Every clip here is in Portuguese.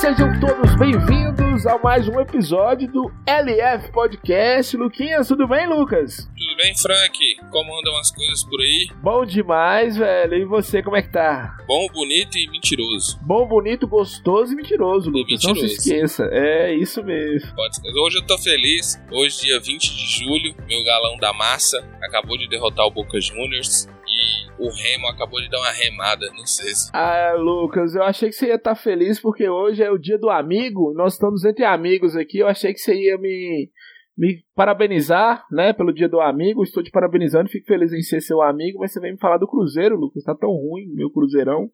e sejam todos bem-vindos a mais um episódio do LF Podcast. Luquinhas, tudo bem, Lucas? Tudo bem, Frank? Como andam as coisas por aí? Bom demais, velho. E você, como é que tá? Bom, bonito e mentiroso. Bom, bonito, gostoso e mentiroso, Lucas. mentiroso. Não se esqueça. É isso mesmo. Hoje eu tô feliz. Hoje, dia 20 de julho, meu galão da massa acabou de derrotar o Boca Juniors e o Remo acabou de dar uma remada no César. Ah, Lucas, eu achei que você ia estar feliz porque hoje é o dia do amigo. Nós estamos entre amigos aqui. Eu achei que você ia me, me parabenizar, né, pelo dia do amigo. Estou te parabenizando, fico feliz em ser seu amigo. Mas você vem me falar do Cruzeiro, Lucas. Tá tão ruim, meu Cruzeirão.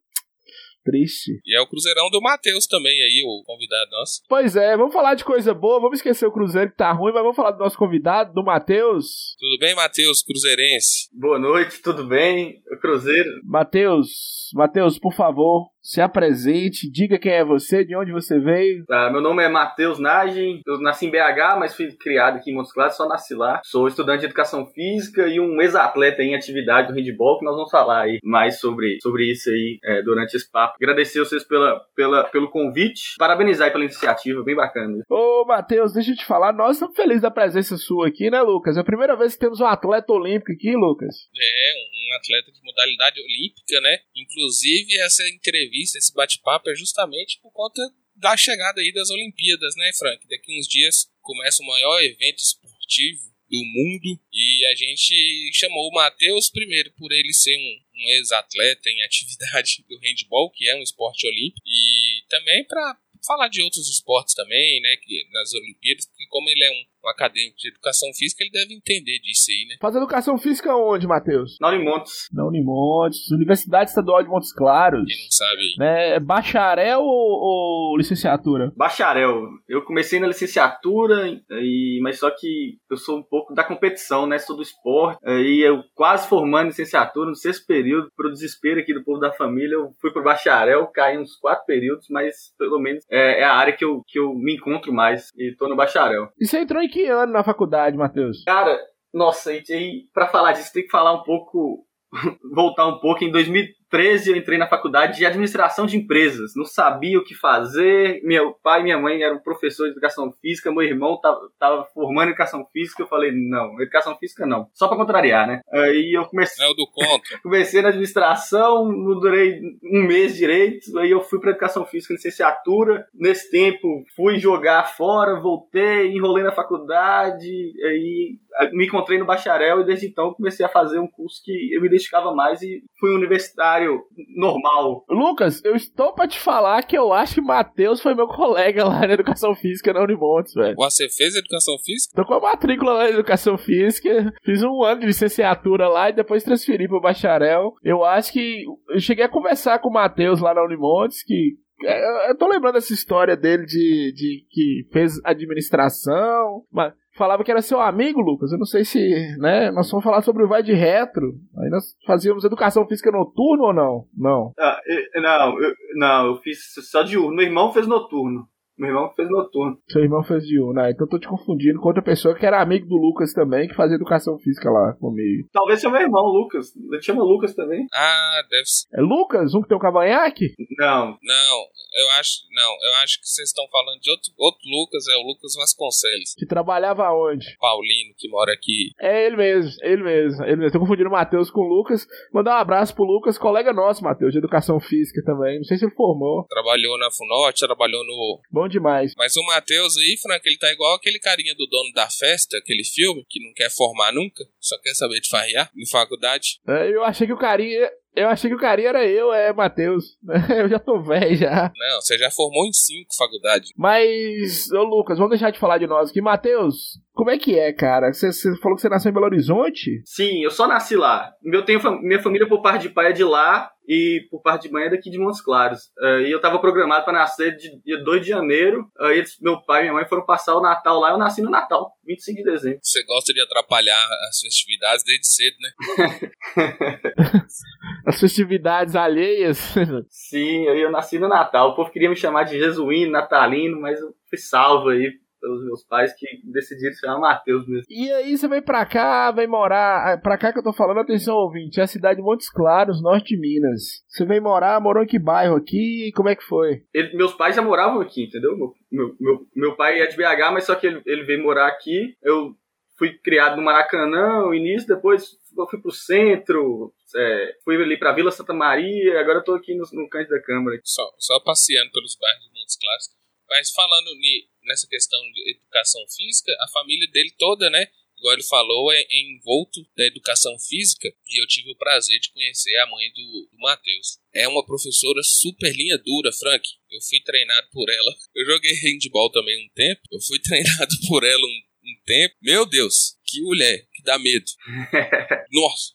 Triste. E é o Cruzeirão do Matheus também aí, o convidado nosso. Pois é, vamos falar de coisa boa. Vamos esquecer o Cruzeiro que tá ruim, mas vamos falar do nosso convidado, do Matheus. Tudo bem, Matheus, cruzeirense? Boa noite, tudo bem? O Cruzeiro. Matheus, Matheus, por favor, se apresente, diga quem é você, de onde você veio. Ah, meu nome é Matheus Nagem, eu nasci em BH, mas fui criado aqui em Montes Claros, só nasci lá. Sou estudante de educação física e um ex-atleta em atividade do handball, que nós vamos falar aí mais sobre, sobre isso aí é, durante esse papo. Agradecer vocês pela, pela, pelo convite, parabenizar aí pela iniciativa, bem bacana. Ô, Matheus, deixa eu te falar, nós estamos felizes da presença sua aqui, né, Lucas? É a primeira vez que temos um atleta olímpico aqui, Lucas. É, um, um atleta de modalidade olímpica, né? Inclusive, essa entrevista, esse bate-papo é justamente por conta da chegada aí das Olimpíadas, né, Frank? Daqui uns dias começa o maior evento esportivo do mundo e a gente chamou o Matheus primeiro por ele ser um, um ex-atleta em atividade do handball, que é um esporte olímpico, e também para falar de outros esportes também, né, que nas Olimpíadas, porque como ele é um acadêmico de educação física, ele deve entender disso aí, né? Faz educação física onde, Matheus? Na Unimontes. Na Unimontes, Universidade Estadual de Montes Claros. Quem não sabe aí. Né, é bacharel ou, ou licenciatura? Bacharel. Eu comecei na licenciatura, e, mas só que eu sou um pouco da competição, né? Sou do esporte. E eu quase formando licenciatura no sexto período, pro desespero aqui do povo da família, eu fui pro bacharel, caí uns quatro períodos, mas pelo menos é, é a área que eu, que eu me encontro mais e tô no bacharel. E você entrou em que ano na faculdade, Matheus? Cara, nossa, e aí, pra falar disso, tem que falar um pouco, voltar um pouco. Em 2013 eu entrei na faculdade de administração de empresas. Não sabia o que fazer. Meu pai e minha mãe eram professores de educação física. Meu irmão tava, tava formando em educação física. Eu falei, não, educação física não. Só pra contrariar, né? Aí eu comecei. É o do contra. Comecei na administração, não durei um mês direito, aí eu fui para educação física, licenciatura. Nesse tempo, fui jogar fora, voltei, enrolei na faculdade, aí me encontrei no bacharel e desde então comecei a fazer um curso que eu me identificava mais e fui um normal. Lucas, eu estou pra te falar que eu acho que Matheus foi meu colega lá na educação física na Unimontes, velho. Você fez educação física? Tô com a matrícula lá na educação física, fiz um ano de licenciatura lá e depois transferi pro bacharel. Eu acho que eu cheguei a conversar com o Matheus lá na Unimontes, que é, eu tô lembrando essa história dele de, de que fez administração, mas falava que era seu amigo, Lucas. Eu não sei se, né? Nós vamos falar sobre o vai de retro. Aí nós fazíamos educação física noturno ou não? Não. Ah, eu- não, eu, não, eu fiz só diurno. Meu irmão fez noturno. Meu irmão fez noturno. Seu irmão fez de um, né? Então eu tô te confundindo com outra pessoa que era amigo do Lucas também, que fazia educação física lá comigo. Talvez seja meu irmão, Lucas. Ele chama Lucas também. Ah, deve ser. É Lucas? Um que tem um cavanhaque? Não, Não, eu acho. Não, eu acho que vocês estão falando de outro, outro Lucas, é o Lucas Vasconcelos. Que trabalhava onde? Paulino, que mora aqui. É ele mesmo, ele mesmo, ele mesmo. Tô confundindo o Matheus com o Lucas. Mandar um abraço pro Lucas, colega nosso, Matheus, de educação física também. Não sei se ele formou. Trabalhou na Funorte, trabalhou no. Bom demais. Mas o Matheus aí, Frank, ele tá igual aquele carinha do dono da festa, aquele filme, que não quer formar nunca, só quer saber de farrear em faculdade. É, eu achei que o carinha. Eu achei que o carinha era eu, é Matheus. Eu já tô velho já. Não, você já formou em cinco faculdades. Mas, ô Lucas, vamos deixar de falar de nós aqui. Matheus, como é que é, cara? Você, você falou que você nasceu em Belo Horizonte? sim, eu só nasci lá. Eu tenho fam- minha família por parte de pai é de lá e por parte de mãe é daqui de Montes Claros. Eh, e eu tava programado para nascer de dia 2 de janeiro. Aí eles- meu pai e minha mãe foram passar o Natal lá. Eu nasci no Natal, 25 de dezembro. Você gosta de atrapalhar as festividades desde cedo, né? As festividades alheias. Sim, aí eu nasci no Natal. O povo queria me chamar de jesuíno, natalino, mas eu fui salvo aí pelos meus pais que decidiram chamar Matheus mesmo. E aí você vem pra cá, vem morar. Ah, pra cá que eu tô falando, atenção ouvinte, é a cidade de Montes Claros, norte de Minas. Você vem morar, morou em que bairro aqui? Como é que foi? Ele, meus pais já moravam aqui, entendeu? Meu, meu, meu, meu pai é de BH, mas só que ele, ele veio morar aqui. Eu fui criado no Maracanã, no início, depois eu fui pro centro, é, fui ali pra Vila Santa Maria, agora eu tô aqui no, no canto da Câmara. Só, só passeando pelos bairros de Montes Claros. Mas falando nessa questão de educação física, a família dele toda, né? Igual ele falou, é envolto da educação física e eu tive o prazer de conhecer a mãe do, do Matheus. É uma professora super linha dura, Frank. Eu fui treinado por ela. Eu joguei handball também um tempo. Eu fui treinado por ela um, um tempo. Meu Deus, que mulher, que dá medo. Nossa.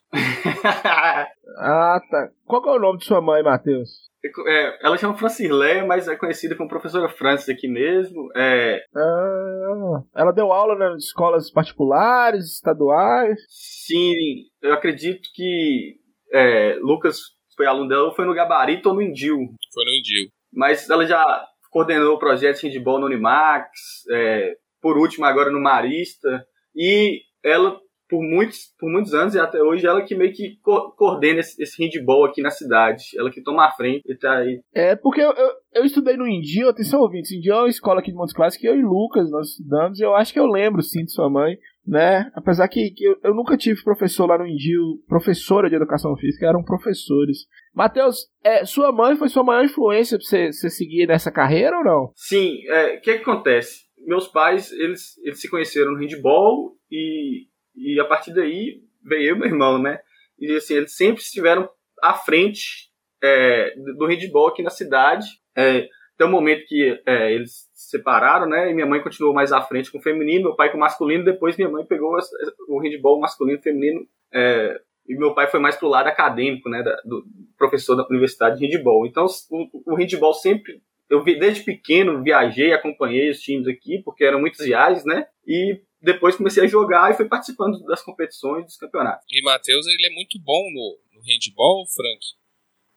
ah, tá. Qual é o nome de sua mãe, Matheus? É, ela chama Francirlé, mas é conhecida como professora Francis aqui mesmo. É... Ah, ela deu aula nas escolas particulares, estaduais? Sim, eu acredito que é, Lucas foi aluno dela ou foi no Gabarito ou no Indil. Foi no Indil. Mas ela já coordenou o projeto de handball no Unimax, é, por último agora no Marista, e ela por muitos, por muitos anos e até hoje ela que meio que co coordena esse, esse handball aqui na cidade. Ela que toma a frente e tá aí. É, porque eu, eu, eu estudei no Indio, atenção ouvintes, Indio é uma escola aqui de Montes Claros que eu e Lucas nós estudamos e eu acho que eu lembro sim de sua mãe, né? Apesar que, que eu, eu, nunca tive professor lá no Indio, professora de educação física, eram professores. Matheus, é, sua mãe foi sua maior influência pra você, você seguir nessa carreira ou não? Sim, o é, que, que acontece? Meus pais, eles, eles se conheceram no handball e e a partir daí veio eu meu irmão, né? E assim, eles sempre estiveram à frente é, do handball aqui na cidade. É, até o momento que é, eles se separaram, né? E minha mãe continuou mais à frente com o feminino, meu pai com o masculino. Depois minha mãe pegou o handball masculino e feminino. É, e meu pai foi mais pro lado acadêmico, né? Da, do professor da universidade de handball. Então o, o handball sempre eu vi desde pequeno, viajei, acompanhei os times aqui, porque eram muitos viagens, né? E depois comecei a jogar e fui participando das competições, dos campeonatos. E Matheus, ele é muito bom no, no handball, Frank.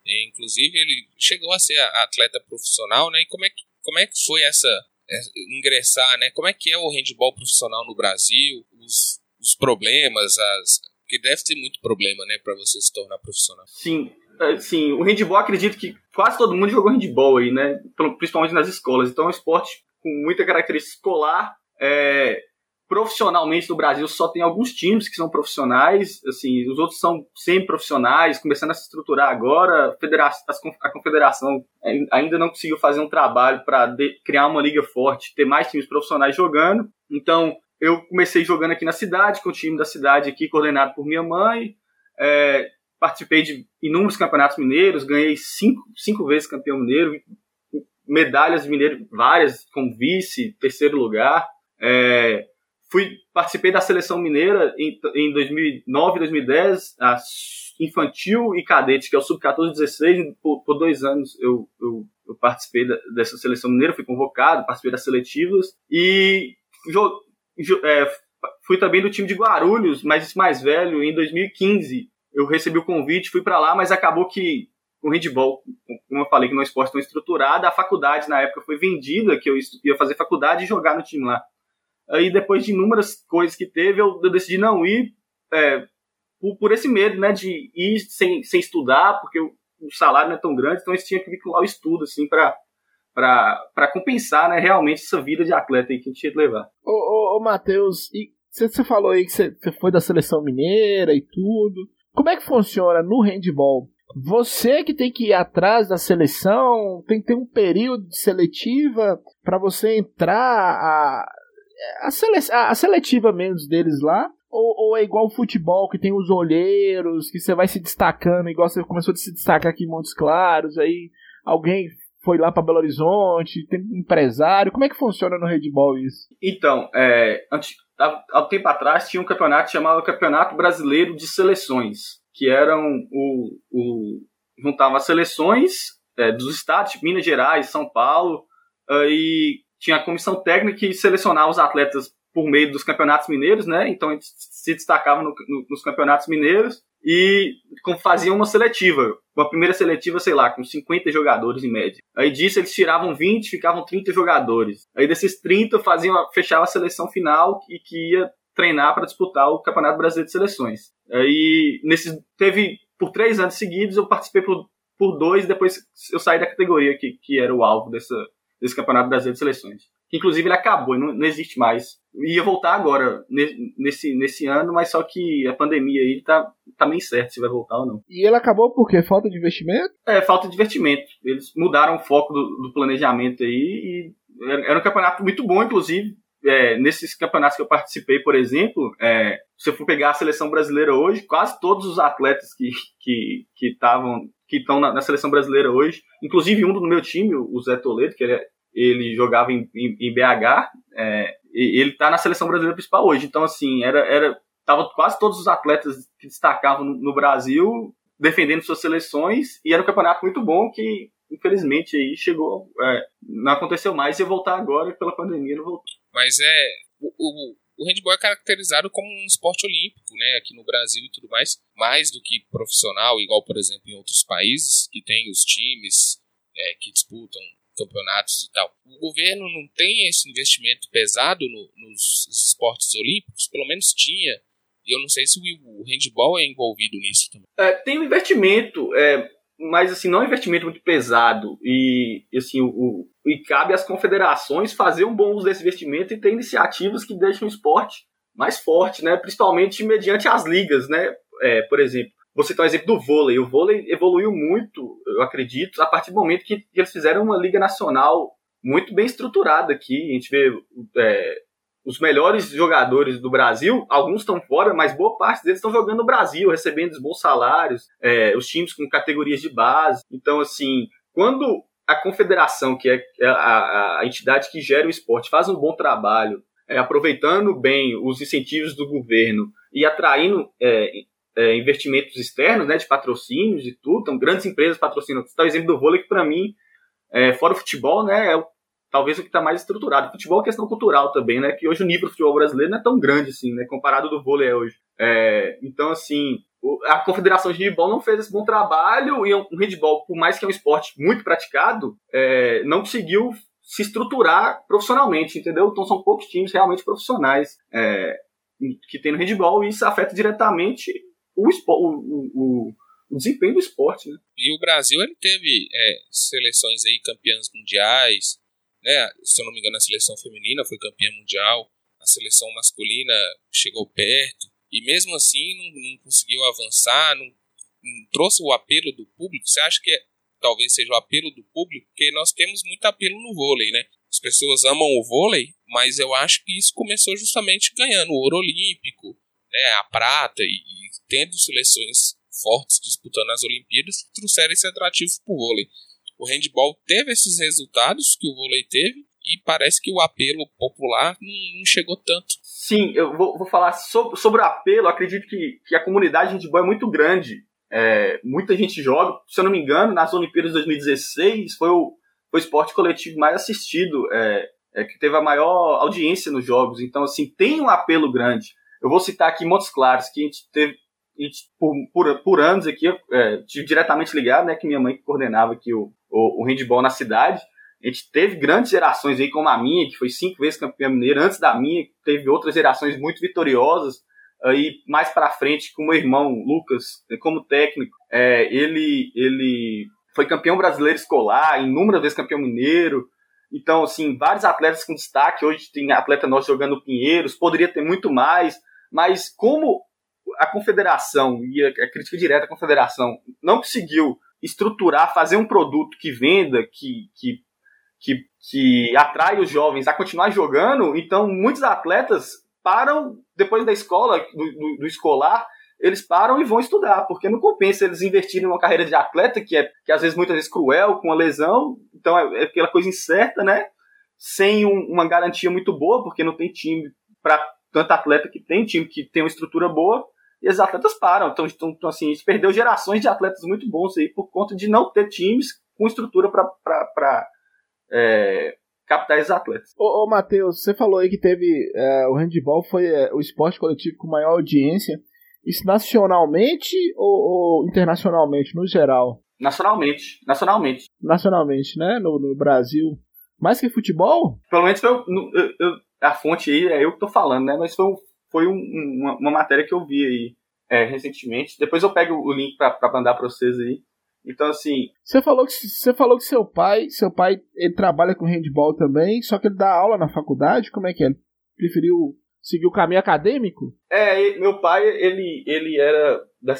E, inclusive, ele chegou a ser atleta profissional, né? E como é que, como é que foi essa, essa ingressar, né? Como é que é o handball profissional no Brasil? Os, os problemas, as porque deve ter muito problema, né, para você se tornar profissional. Sim, é, sim. O handball, acredito que quase todo mundo jogou handball aí, né? Principalmente nas escolas. Então é um esporte com muita característica escolar. É, profissionalmente no Brasil só tem alguns times que são profissionais, assim, os outros são semi-profissionais, começando a se estruturar agora. A confederação ainda não conseguiu fazer um trabalho para criar uma liga forte, ter mais times profissionais jogando. Então, eu comecei jogando aqui na cidade, com o time da cidade aqui, coordenado por minha mãe. É, participei de inúmeros campeonatos mineiros, ganhei cinco, cinco vezes campeão mineiro, medalhas mineiras várias, como vice, terceiro lugar. É, fui participei da seleção mineira em, em 2009 2010 a infantil e cadete que é o sub 14 16 por, por dois anos eu, eu, eu participei da, dessa seleção mineira fui convocado participei das seletivas e jo, jo, é, fui também do time de Guarulhos mas mais velho em 2015 eu recebi o convite fui para lá mas acabou que o handball, como eu falei, que não é um esporte tão estruturado, a faculdade na época foi vendida, que eu ia fazer faculdade e jogar no time lá. Aí depois de inúmeras coisas que teve, eu, eu decidi não ir é, por, por, esse medo, né, de ir sem, sem estudar, porque o, o salário não é tão grande, então eles tinham que vincular o estudo, assim, para para compensar, né, realmente essa vida de atleta aí que a gente tinha que levar. Ô, ô, ô Matheus, e você falou aí que você foi da seleção mineira e tudo. Como é que funciona no handball? Você que tem que ir atrás da seleção, tem que ter um período de seletiva para você entrar a a, sele, a, seletiva menos deles lá, ou, ou, é igual futebol, que tem os olheiros, que você vai se destacando, igual você começou a se destacar aqui em Montes Claros, aí alguém foi lá para Belo Horizonte, tem empresário, como é que funciona no handball isso? Então, é, antes, há, há um tempo atrás tinha um campeonato chamado Campeonato Brasileiro de Seleções, que eram o, o juntava seleções é, dos estados, tipo Minas Gerais, São Paulo, e tinha a comissão técnica que selecionava os atletas por meio dos campeonatos mineiros, né? Então gente se destacava no, no, nos campeonatos mineiros e faziam uma seletiva. Uma primeira seletiva, sei lá, com 50 jogadores em média. Aí disso eles tiravam 20, ficavam 30 jogadores. Aí desses 30 faziam, fechava a seleção final e que ia treinar para disputar o Campeonato Brasileiro de Seleções. Aí nesses teve por três anos seguidos eu participei por, por dois, depois eu saí da categoria que, que era o alvo dessa, desse Campeonato Brasileiro de Seleções que inclusive ele acabou, não, não existe mais. Ia voltar agora, nesse, nesse ano, mas só que a pandemia aí tá, tá meio certo se vai voltar ou não. E ele acabou por quê? Falta de investimento? É, falta de investimento. Eles mudaram o foco do, do planejamento aí e era um campeonato muito bom, inclusive. É, nesses campeonatos que eu participei, por exemplo, é, se eu for pegar a seleção brasileira hoje, quase todos os atletas que estavam que, que estão na, na, seleção brasileira hoje, inclusive um do meu time, o Zé Toledo, que ele é ele jogava em, em, em BH, é, ele está na seleção brasileira principal hoje. Então, assim, era, era tava quase todos os atletas que destacavam no, no Brasil defendendo suas seleções e era um campeonato muito bom que infelizmente aí chegou é, não aconteceu mais e voltar agora pela pandemia não voltou mas é o, o, o handball é caracterizado como um esporte olímpico né aqui no Brasil e tudo mais mais do que profissional igual por exemplo em outros países que tem os times é, que disputam campeonatos e tal. O governo não tem esse investimento pesado no, nos esportes olímpicos, pelo menos tinha. E eu não sei se o, handball é envolvido nisso também. É, tem um investimento, é, mas assim, não é um investimento muito pesado. E assim, o, o, e cabe às confederações fazer um bom uso desse investimento e ter iniciativas que deixem o esporte mais forte, né? Principalmente mediante as ligas, né? É, por exemplo, você tem o exemplo do vôlei. O vôlei evoluiu muito, eu acredito, a partir do momento que, eles fizeram uma liga nacional muito bem estruturada aqui. A gente vê é, os melhores jogadores do Brasil, alguns estão fora, mas boa parte deles estão jogando no Brasil, recebendo os bons salários, é, os times com categorias de base. Então, assim, quando a confederação, que é a, a, a entidade que gera o esporte, faz um bom trabalho, é, aproveitando bem os incentivos do governo e atraindo é, é, investimentos externos, né, de patrocínios e tudo, então grandes empresas patrocinam. Está o exemplo do vôlei que para mim, é, fora o futebol, né, é o, talvez o que está mais estruturado. Futebol é questão cultural também, né, que hoje o nível do futebol brasileiro não é tão grande assim, né, comparado do vôlei é hoje. É, então assim, a Confederação de Handball não fez esse bom trabalho e o handball, por mais que é um esporte muito praticado, é, não conseguiu se estruturar profissionalmente, entendeu? Então são poucos times realmente profissionais é, que tem no handball e isso afeta diretamente o, o, o, o desempenho do esporte. Né? E o Brasil ele teve é, seleções aí campeãs mundiais, né? se eu não me engano a seleção feminina foi campeã mundial, a seleção masculina chegou perto, e mesmo assim não, não conseguiu avançar, não, não, trouxe o apelo do público. Você acha que é, talvez seja o apelo do público? Porque nós temos muito apelo no vôlei, né? As pessoas amam o vôlei, mas eu acho que isso começou justamente ganhando o ouro olímpico, né, a prata e, e tendo seleções fortes disputando as Olimpíadas trouxeram esse atrativo para o vôlei. O handball teve esses resultados que o vôlei teve e parece que o apelo popular não, não chegou tanto. Sim, eu vou, vou falar sobre, sobre, o apelo. acredito que, que a comunidade de handball é muito grande. É, muita gente joga. Se eu não me engano, nas Olimpíadas de 2016 foi o, foi o esporte coletivo mais assistido, é, é, que teve a maior audiência nos jogos. Então, assim, tem um apelo grande. Eu vou citar aqui Montes Claros, que a gente teve gente, por, por, por anos aqui, é, diretamente ligado, né, que minha mãe coordenava aqui o, o, o handball na cidade. A gente teve grandes gerações aí, como a minha, que foi cinco vezes campeã mineira. Antes da minha, teve outras gerações muito vitoriosas. Aí, mais para frente, com o meu irmão, Lucas, como técnico, é, ele, ele foi campeão brasileiro escolar, inúmeras vezes campeão mineiro. Então, assim, vários atletas com destaque. Hoje tem atleta nosso jogando Pinheiros, poderia ter muito mais. Mas como a confederação e a, crítica direta à confederação não conseguiu estruturar, fazer um produto que venda, que, que, que, que atrai os jovens a continuar jogando, então muitos atletas param depois da escola, do, do, do escolar, eles param e vão estudar, porque não compensa eles investirem numa carreira de atleta, que é que às vezes muitas vezes cruel, com a lesão, então é, é aquela coisa incerta, né? Sem um, uma garantia muito boa, porque não tem time para tanto atleta que tem, time que tem uma estrutura boa, e os atletas param. Então, então, então assim, a gente perdeu gerações de atletas muito bons aí por conta de não ter times com estrutura para é, captar esses atletas. Ô, ô Matheus, você falou aí que teve. É, o handball foi é, o esporte coletivo com maior audiência. Isso nacionalmente ou, ou internacionalmente, no geral? Nacionalmente. Nacionalmente. Nacionalmente, né? No, no Brasil. Mais que futebol? Pelo menos foi eu, eu, a fonte aí, é eu que tô falando, né? Mas foi, foi um, uma, uma, matéria que eu vi aí é, recentemente. Depois eu pego o link pra mandar pra vocês aí. Então, assim. Você falou que você falou que seu pai, seu pai, ele trabalha com handball também, só que ele dá aula na faculdade. Como é que é? Ele preferiu seguir o caminho acadêmico? É, meu pai, ele, ele era da,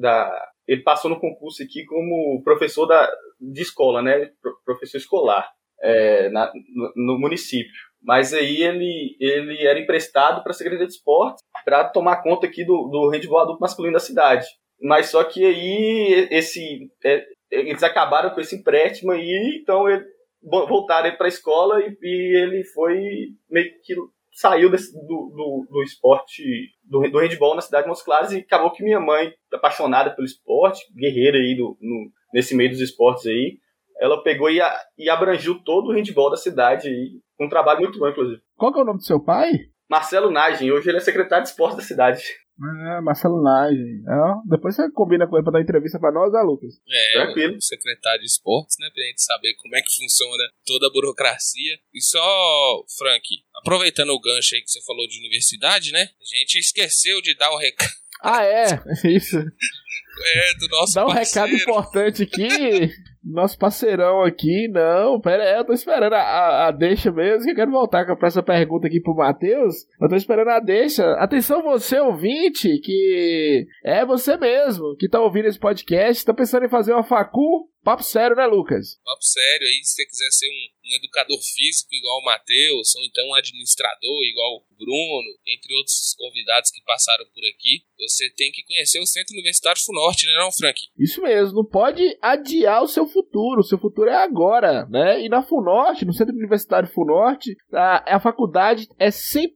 da ele passou no concurso aqui como professor da, de escola, né? Professor escolar é, na, no, no, município. Mas aí ele, ele era emprestado para a Secretaria de Esportes para tomar conta aqui do, do handball adulto masculino da cidade. Mas só que aí esse, é, eles acabaram com esse empréstimo aí, então ele, voltaram para a escola e, e ele foi meio que saiu desse, do, do, do, esporte, do, do handball na cidade de Montes Claros e acabou que minha mãe, apaixonada pelo esporte, guerreira aí do, no, nesse meio dos esportes aí, ela pegou e, a, e abrangiu todo o handball da cidade aí, um trabalho muito bom, inclusive. Qual que é o nome do seu pai? Marcelo Nagem, hoje ele é secretário de esportes da cidade. É, Marcelo Nagem. É, depois você combina com ele pra dar entrevista pra nós, ah, Lucas? É, Tranquilo. o secretário de esportes, né? Pra gente saber como é que funciona toda a burocracia. E só, Frank, aproveitando o gancho aí que você falou de universidade, né? A gente esqueceu de dar o recado. Ah, é? Isso. É, do nosso Dá um parceiro. recado importante aqui. Nosso parceirão aqui, não, pera aí, eu tô esperando a, a, a deixa mesmo, que eu quero voltar com essa pergunta aqui pro Matheus. Eu tô esperando a deixa. Atenção, você ouvinte, que é você mesmo, que tá ouvindo esse podcast, tá pensando em fazer uma facu, papo sério, né, Lucas? Papo sério, aí se você quiser ser um, um educador físico igual o Matheus, ou então um administrador igual o Bruno, entre outros convidados que passaram por aqui, você tem que conhecer o Centro Universitário Funorte, né não, Frank? Isso mesmo, não pode adiar o seu futuro, o seu futuro é agora, né? E na Funorte, no Centro Universitário Funorte, a, a faculdade é 100%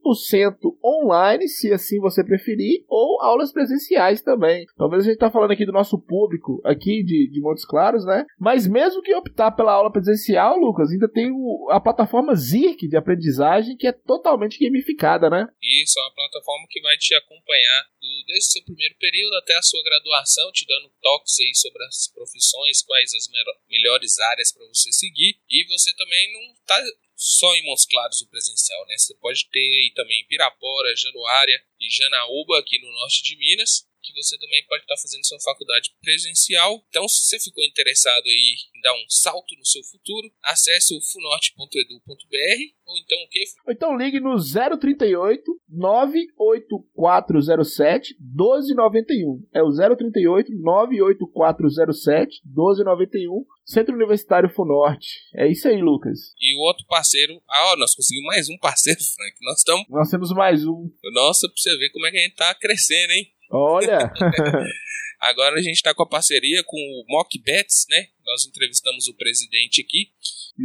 online, se assim você preferir, ou aulas presenciais também. Talvez a gente tá falando aqui do nosso público aqui de, de Montes Claros, né? Mas mesmo que optar pela aula presencial, Lucas, ainda tem o, a plataforma ZIRC de aprendizagem que é totalmente gamificada, né? Isso, é uma plataforma que vai te acompanhar do, desde o seu primeiro período até a sua graduação, te dando toques aí sobre as profissões, quais as melhores áreas para você seguir. E você também não está só em Montes Claros o presencial, né? Você pode ter aí também Pirapora, Januária e Janaúba aqui no norte de Minas que você também pode estar fazendo sua faculdade presencial. Então, se você ficou interessado aí em dar um salto no seu futuro, acesse o funorte.edu.br ou então o quê? Ou então ligue no 038 98407 1291. É o 038 98407 1291. Centro Universitário Funorte. É isso aí, Lucas. E o outro parceiro. Ah, ó, nós conseguimos mais um parceiro, Frank. Nós estamos. Nós temos mais um. Nossa, pra você ver como é que a gente tá crescendo, hein? Olha! Agora a gente está com a parceria com o Mock Bets, né? Nós entrevistamos o presidente aqui.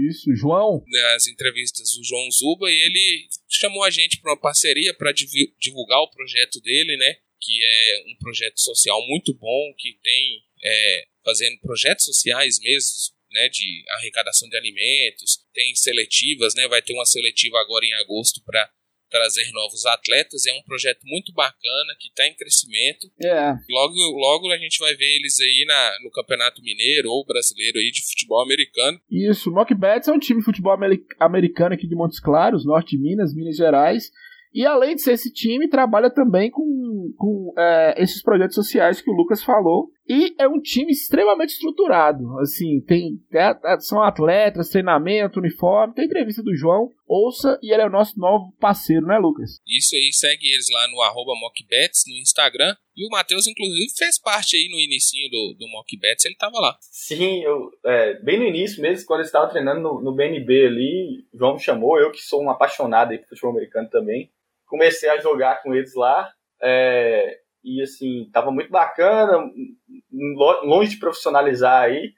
Isso, João. Nas entrevistas, o João Zuba, e ele chamou a gente para uma parceria para divulgar o projeto dele, né? Que é um projeto social muito bom, que tem é, fazendo projetos sociais mesmo, né? De arrecadação de alimentos, tem seletivas, né? Vai ter uma seletiva agora em agosto para trazer novos atletas. É um projeto muito bacana que está em crescimento. É. Logo, logo a gente vai ver eles aí na, no Campeonato Mineiro ou Brasileiro aí de futebol americano. Isso, o Mockbets é um time de futebol americano aqui de Montes Claros, Norte de Minas, Minas Gerais. E além de ser esse time, trabalha também com, com é, esses projetos sociais que o Lucas falou. E é um time extremamente estruturado. Assim, tem é, é, são atletas, treinamento, uniforme. Tem entrevista do João. Ouça e ele é o nosso novo parceiro, né, Lucas? Isso aí, segue eles lá no arroba mockbets no Instagram. E o Matheus, inclusive, fez parte aí no início do, do mockbets, ele tava lá. Sim, eu, é, bem no início mesmo, quando eu estava treinando no, no BNB ali, o João me chamou, eu que sou um apaixonado aí por futebol americano também comecei a jogar com eles lá. É, e assim, tava muito bacana, longe de profissionalizar aí,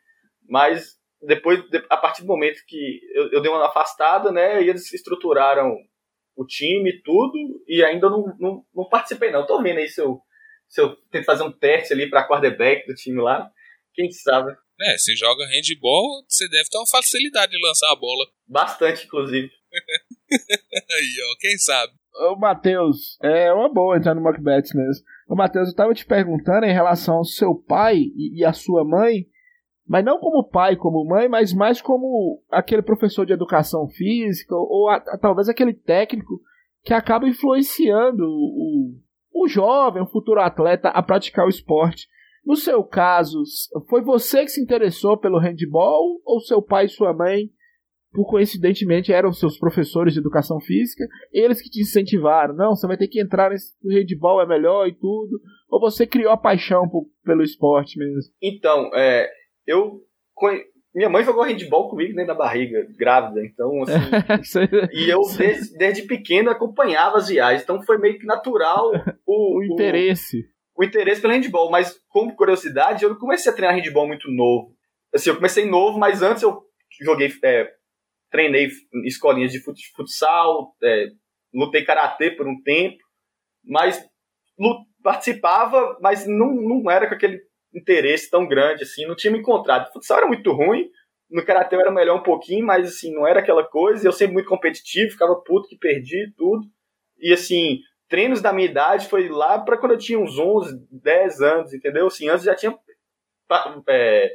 mas depois, a partir do momento que eu, eu dei uma afastada, né, e eles estruturaram o time e tudo, e ainda não, não, não, participei não. Tô vendo aí se eu, se eu tento fazer um teste ali para quarterback do time lá, quem sabe. É, você joga handball, você deve ter uma facilidade de lançar a bola. Bastante, inclusive. aí, ó, quem sabe. Ô, Matheus, é uma boa entrar no Mockbets mesmo. Ô, Matheus, eu estava te perguntando em relação ao seu pai e, e a sua mãe, mas não como pai, como mãe, mas mais como aquele professor de educação física ou a, talvez aquele técnico que acaba influenciando o, o jovem, o futuro atleta a praticar o esporte. No seu caso, foi você que se interessou pelo handball ou seu pai e sua mãe, por coincidentemente, eram seus professores de educação física, eles que te incentivaram? Não, você vai ter que entrar nesse handball, é melhor e tudo. Ou você criou a paixão por, pelo esporte mesmo? Então, é, eu minha mãe jogou handball comigo dentro da barriga, grávida, então assim. e eu desde, desde, pequeno acompanhava as viagens, então foi meio que natural o, o interesse. O, o, interesse pelo handball, mas como curiosidade, eu comecei a treinar handball muito novo. Assim, eu comecei novo, mas antes eu joguei, é, treinei escolinhas de futsal, é, lutei karatê por um tempo, mas participava, mas não, não era com aquele interesse tão grande, assim, não tinha me encontrado. O futsal era muito ruim, no karatê era melhor um pouquinho, mas assim, não era aquela coisa, eu sempre muito competitivo, ficava puto que perdi tudo. E assim, treinos da minha idade foi lá para quando eu tinha uns 11, 10 anos, entendeu? Assim, antes já tinha é,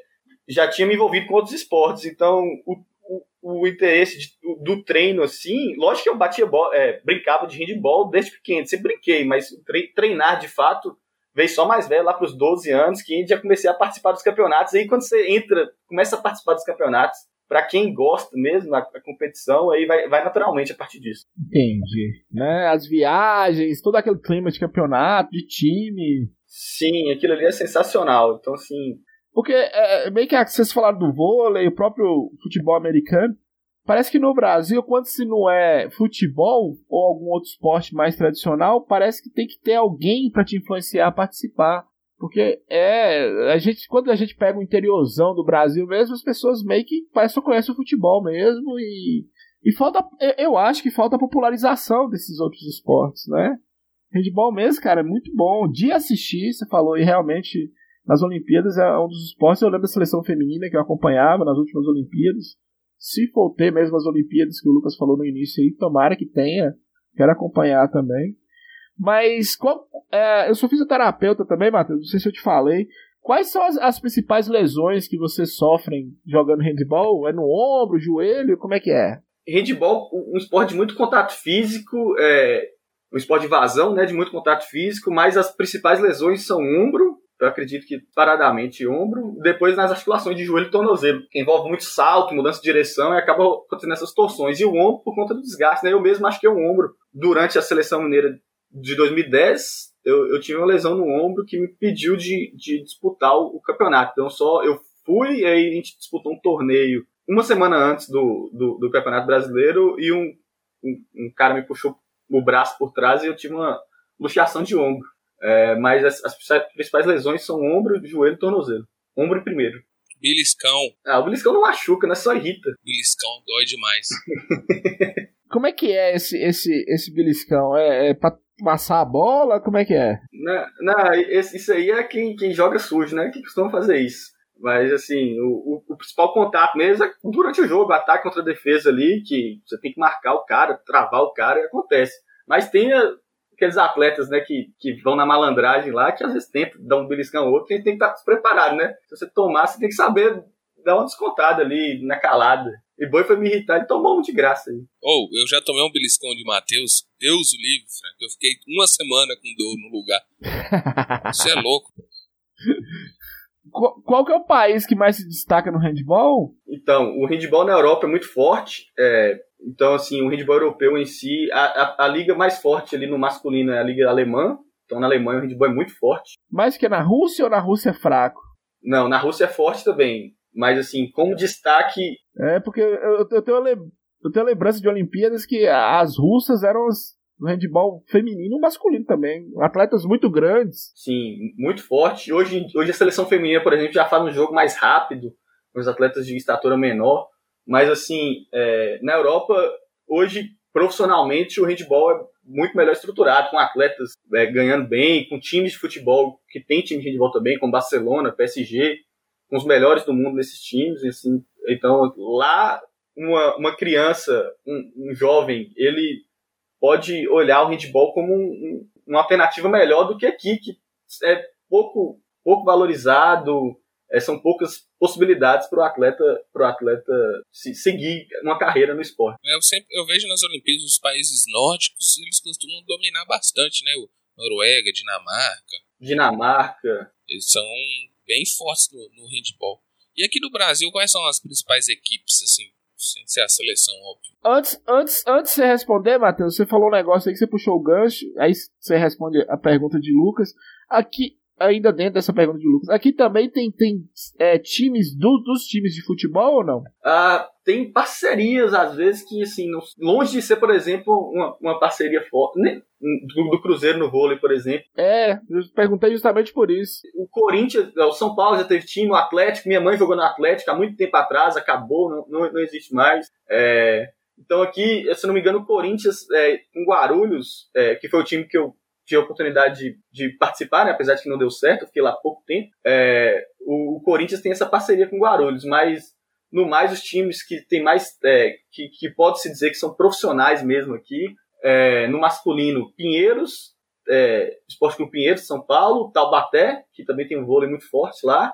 já tinha me envolvido com outros esportes, então o, o, interesse de, do, do, treino, assim, lógico que eu batia bola, é, brincava de handball desde pequeno, sempre brinquei, mas treinar de fato veio só mais velho, lá para os 12 anos, que já comecei a participar dos campeonatos. Aí, quando você entra, começa a participar dos campeonatos, para quem gosta mesmo da competição, aí vai, vai naturalmente a partir disso. Entendi. Né? As viagens, todo aquele clima de campeonato, de time. Sim, aquilo ali é sensacional. Então, assim. Porque é, meio que vocês falaram do vôlei, o próprio futebol americano. Parece que no Brasil, quando se não é futebol ou algum outro esporte mais tradicional, parece que tem que ter alguém para te influenciar a participar. Porque é. A gente, quando a gente pega o interiorzão do Brasil mesmo, as pessoas meio que parece só conhecem o futebol mesmo e. E falta. Eu acho que falta popularização desses outros esportes, né? Handball mesmo, cara, é muito bom. De assistir, você falou, e realmente nas Olimpíadas é um dos esportes. Eu lembro da seleção feminina que eu acompanhava nas últimas Olimpíadas se for ter mesmo as Olimpíadas que o Lucas falou no início aí, tomara que tenha. Quero acompanhar também. Mas qual, é, eu sou fisioterapeuta também, Matheus. Não sei se eu te falei. Quais são as, as, principais lesões que vocês sofrem jogando handball? É no ombro, joelho? Como é que é? Handball, um esporte de muito contato físico, é um esporte de vazão, né, de muito contato físico, mas as principais lesões são ombro, eu acredito que paradamente ombro, depois nas articulações de joelho e tornozelo, que envolve muito salto, mudança de direção e acaba acontecendo essas torções. E o ombro por conta do desgaste, né? Eu mesmo acho que é o ombro. Durante a seleção mineira de 2010, eu, eu tive uma lesão no ombro que me pediu de, de disputar o, campeonato. Então só eu fui e aí a gente disputou um torneio uma semana antes do, do, do Campeonato Brasileiro e um, um, um cara me puxou o braço por trás e eu tive uma luxação de ombro. É, mas as, as, principais lesões são ombro, joelho e tornozelo. Ombro primeiro. Beliscão. Ah, o beliscão não machuca, né? Só irrita. Beliscão dói demais. Como é que é esse, esse, esse beliscão? É, é pra passar a bola? Como é que é? Não, não esse, isso aí é quem, quem joga sujo, né? Que costuma fazer isso. Mas, assim, o, o, o, principal contato mesmo é durante o jogo, ataque contra a defesa ali, que você tem que marcar o cara, travar o cara e acontece. Mas tem aqueles atletas, né, que, que vão na malandragem lá, que às vezes tentam dar um beliscão ao outro, e tem que estar preparado, né? Se você tomar, você tem que saber dar uma descontada ali, na calada. E Boi foi me irritar, ele tomou um de graça aí. Ou, oh, eu já tomei um beliscão de Matheus, Deus o livre, Frank. Eu fiquei uma semana com dor no lugar. Isso é louco. Qual, qual que é o país que mais se destaca no handball? Então, o handball na Europa é muito forte. É, então, assim, o handball europeu em si, a, a, a, liga mais forte ali no masculino é a liga alemã. Então, na Alemanha, o handball é muito forte. Mais que na Rússia ou na Rússia é fraco? Não, na Rússia é forte também. Mas, assim, como destaque. É, porque eu, eu, tenho, eu tenho lembrança de Olimpíadas que as russas eram as, no handball feminino e masculino também. Atletas muito grandes. Sim, muito forte. Hoje, hoje a seleção feminina, por exemplo, já faz um jogo mais rápido, com os atletas de estatura menor. Mas, assim, é, na Europa, hoje, profissionalmente, o handball é muito melhor estruturado, com atletas é, ganhando bem, com times de futebol que tem time de handball também, como Barcelona, PSG, com os melhores do mundo nesses times. Assim, então, lá, uma, uma criança, um, um jovem, ele pode olhar o handball como um, uma alternativa melhor do que aqui, que é pouco, pouco valorizado, é, são poucas possibilidades para o atleta, pro atleta se, seguir uma carreira no esporte. Eu, sempre, eu vejo nas Olimpíadas os países nórdicos, eles costumam dominar bastante, né? O Noruega, Dinamarca. Dinamarca. Eles são bem fortes no, no handball. E aqui no Brasil, quais são as principais equipes, assim, sem ser a seleção, óbvio? Antes, antes, antes de você responder, Matheus, você falou um negócio aí que você puxou o gancho, aí você responde a pergunta de Lucas. Aqui, ainda dentro dessa pergunta de Lucas, aqui também tem, tem é, times do, dos times de futebol ou não? Ah, tem parcerias, às vezes, que, assim, não, longe de ser, por exemplo, uma, uma parceria forte, né? Do, do, Cruzeiro no vôlei, por exemplo. É, eu perguntei justamente por isso. O Corinthians, o São Paulo já teve time, o Atlético, minha mãe jogou no Atlético há muito tempo atrás, acabou, não, não, não existe mais. É, então aqui, se não me engano, o Corinthians, é, em Guarulhos, é, que foi o time que eu tive a oportunidade de, de, participar, né, apesar de que não deu certo, fiquei lá há pouco tempo. É, o, o, Corinthians tem essa parceria com o Guarulhos, mas no mais os times que tem mais é, que, que pode se dizer que são profissionais mesmo aqui, é, no masculino Pinheiros, é, Esporte Clube Pinheiros, São Paulo, Taubaté, que também tem um vôlei muito forte lá,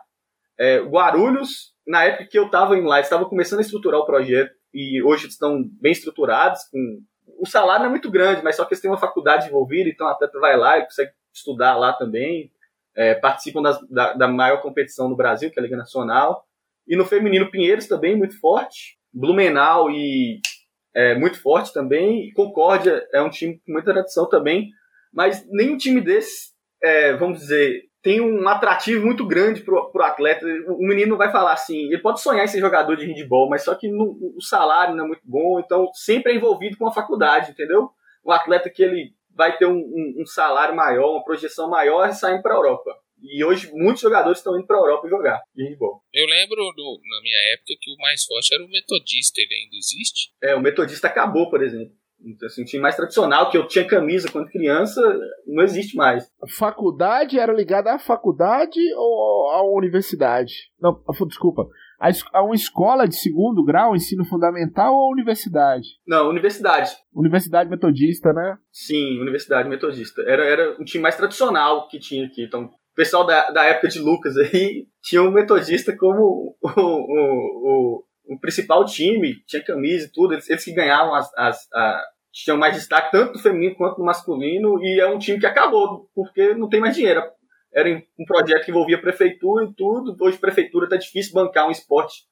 é, Guarulhos, na época que eu estava em lá, estava começando a estruturar o projeto e hoje estão bem estruturados, com o salário não é muito grande, mas só que eles têm uma faculdade envolvida, então a atleta vai lá e consegue estudar lá também. É, participam das, da, da, maior competição no Brasil, que é a Liga Nacional. E no feminino, Pinheiros também, muito forte. Blumenau e é, muito forte também. E Concórdia é um time com muita tradição também. Mas nenhum time desse, é, vamos dizer, tem um atrativo muito grande pro, pro atleta. O menino vai falar assim, ele pode sonhar em ser jogador de handball, mas só que no, o salário não é muito bom, então sempre é envolvido com a faculdade, entendeu? Um atleta que ele vai ter um, um, um salário maior, uma projeção maior e saindo para a Europa. E hoje muitos jogadores estão indo para a Europa jogar de handball. Eu lembro do, na minha época que o mais forte era o metodista, ele ainda existe? É, o metodista acabou, por exemplo. Então, assim, um time mais tradicional, que eu tinha camisa quando criança, não existe mais. A faculdade era ligada à faculdade ou à universidade? Não, desculpa. A, a uma escola de segundo grau, ensino fundamental ou universidade? Não, universidade. Universidade metodista, né? Sim, universidade metodista. Era, era um time mais tradicional que tinha aqui. Então, o pessoal da, da época de Lucas aí tinha um metodista como o, o, o, o principal time, tinha camisa e tudo, eles, eles que ganhavam as, as a, tinham mais destaque tanto no feminino quanto no masculino, e é um time que acabou, porque não tem mais dinheiro. Era um projeto que envolvia prefeitura e tudo, hoje prefeitura tá difícil bancar um esporte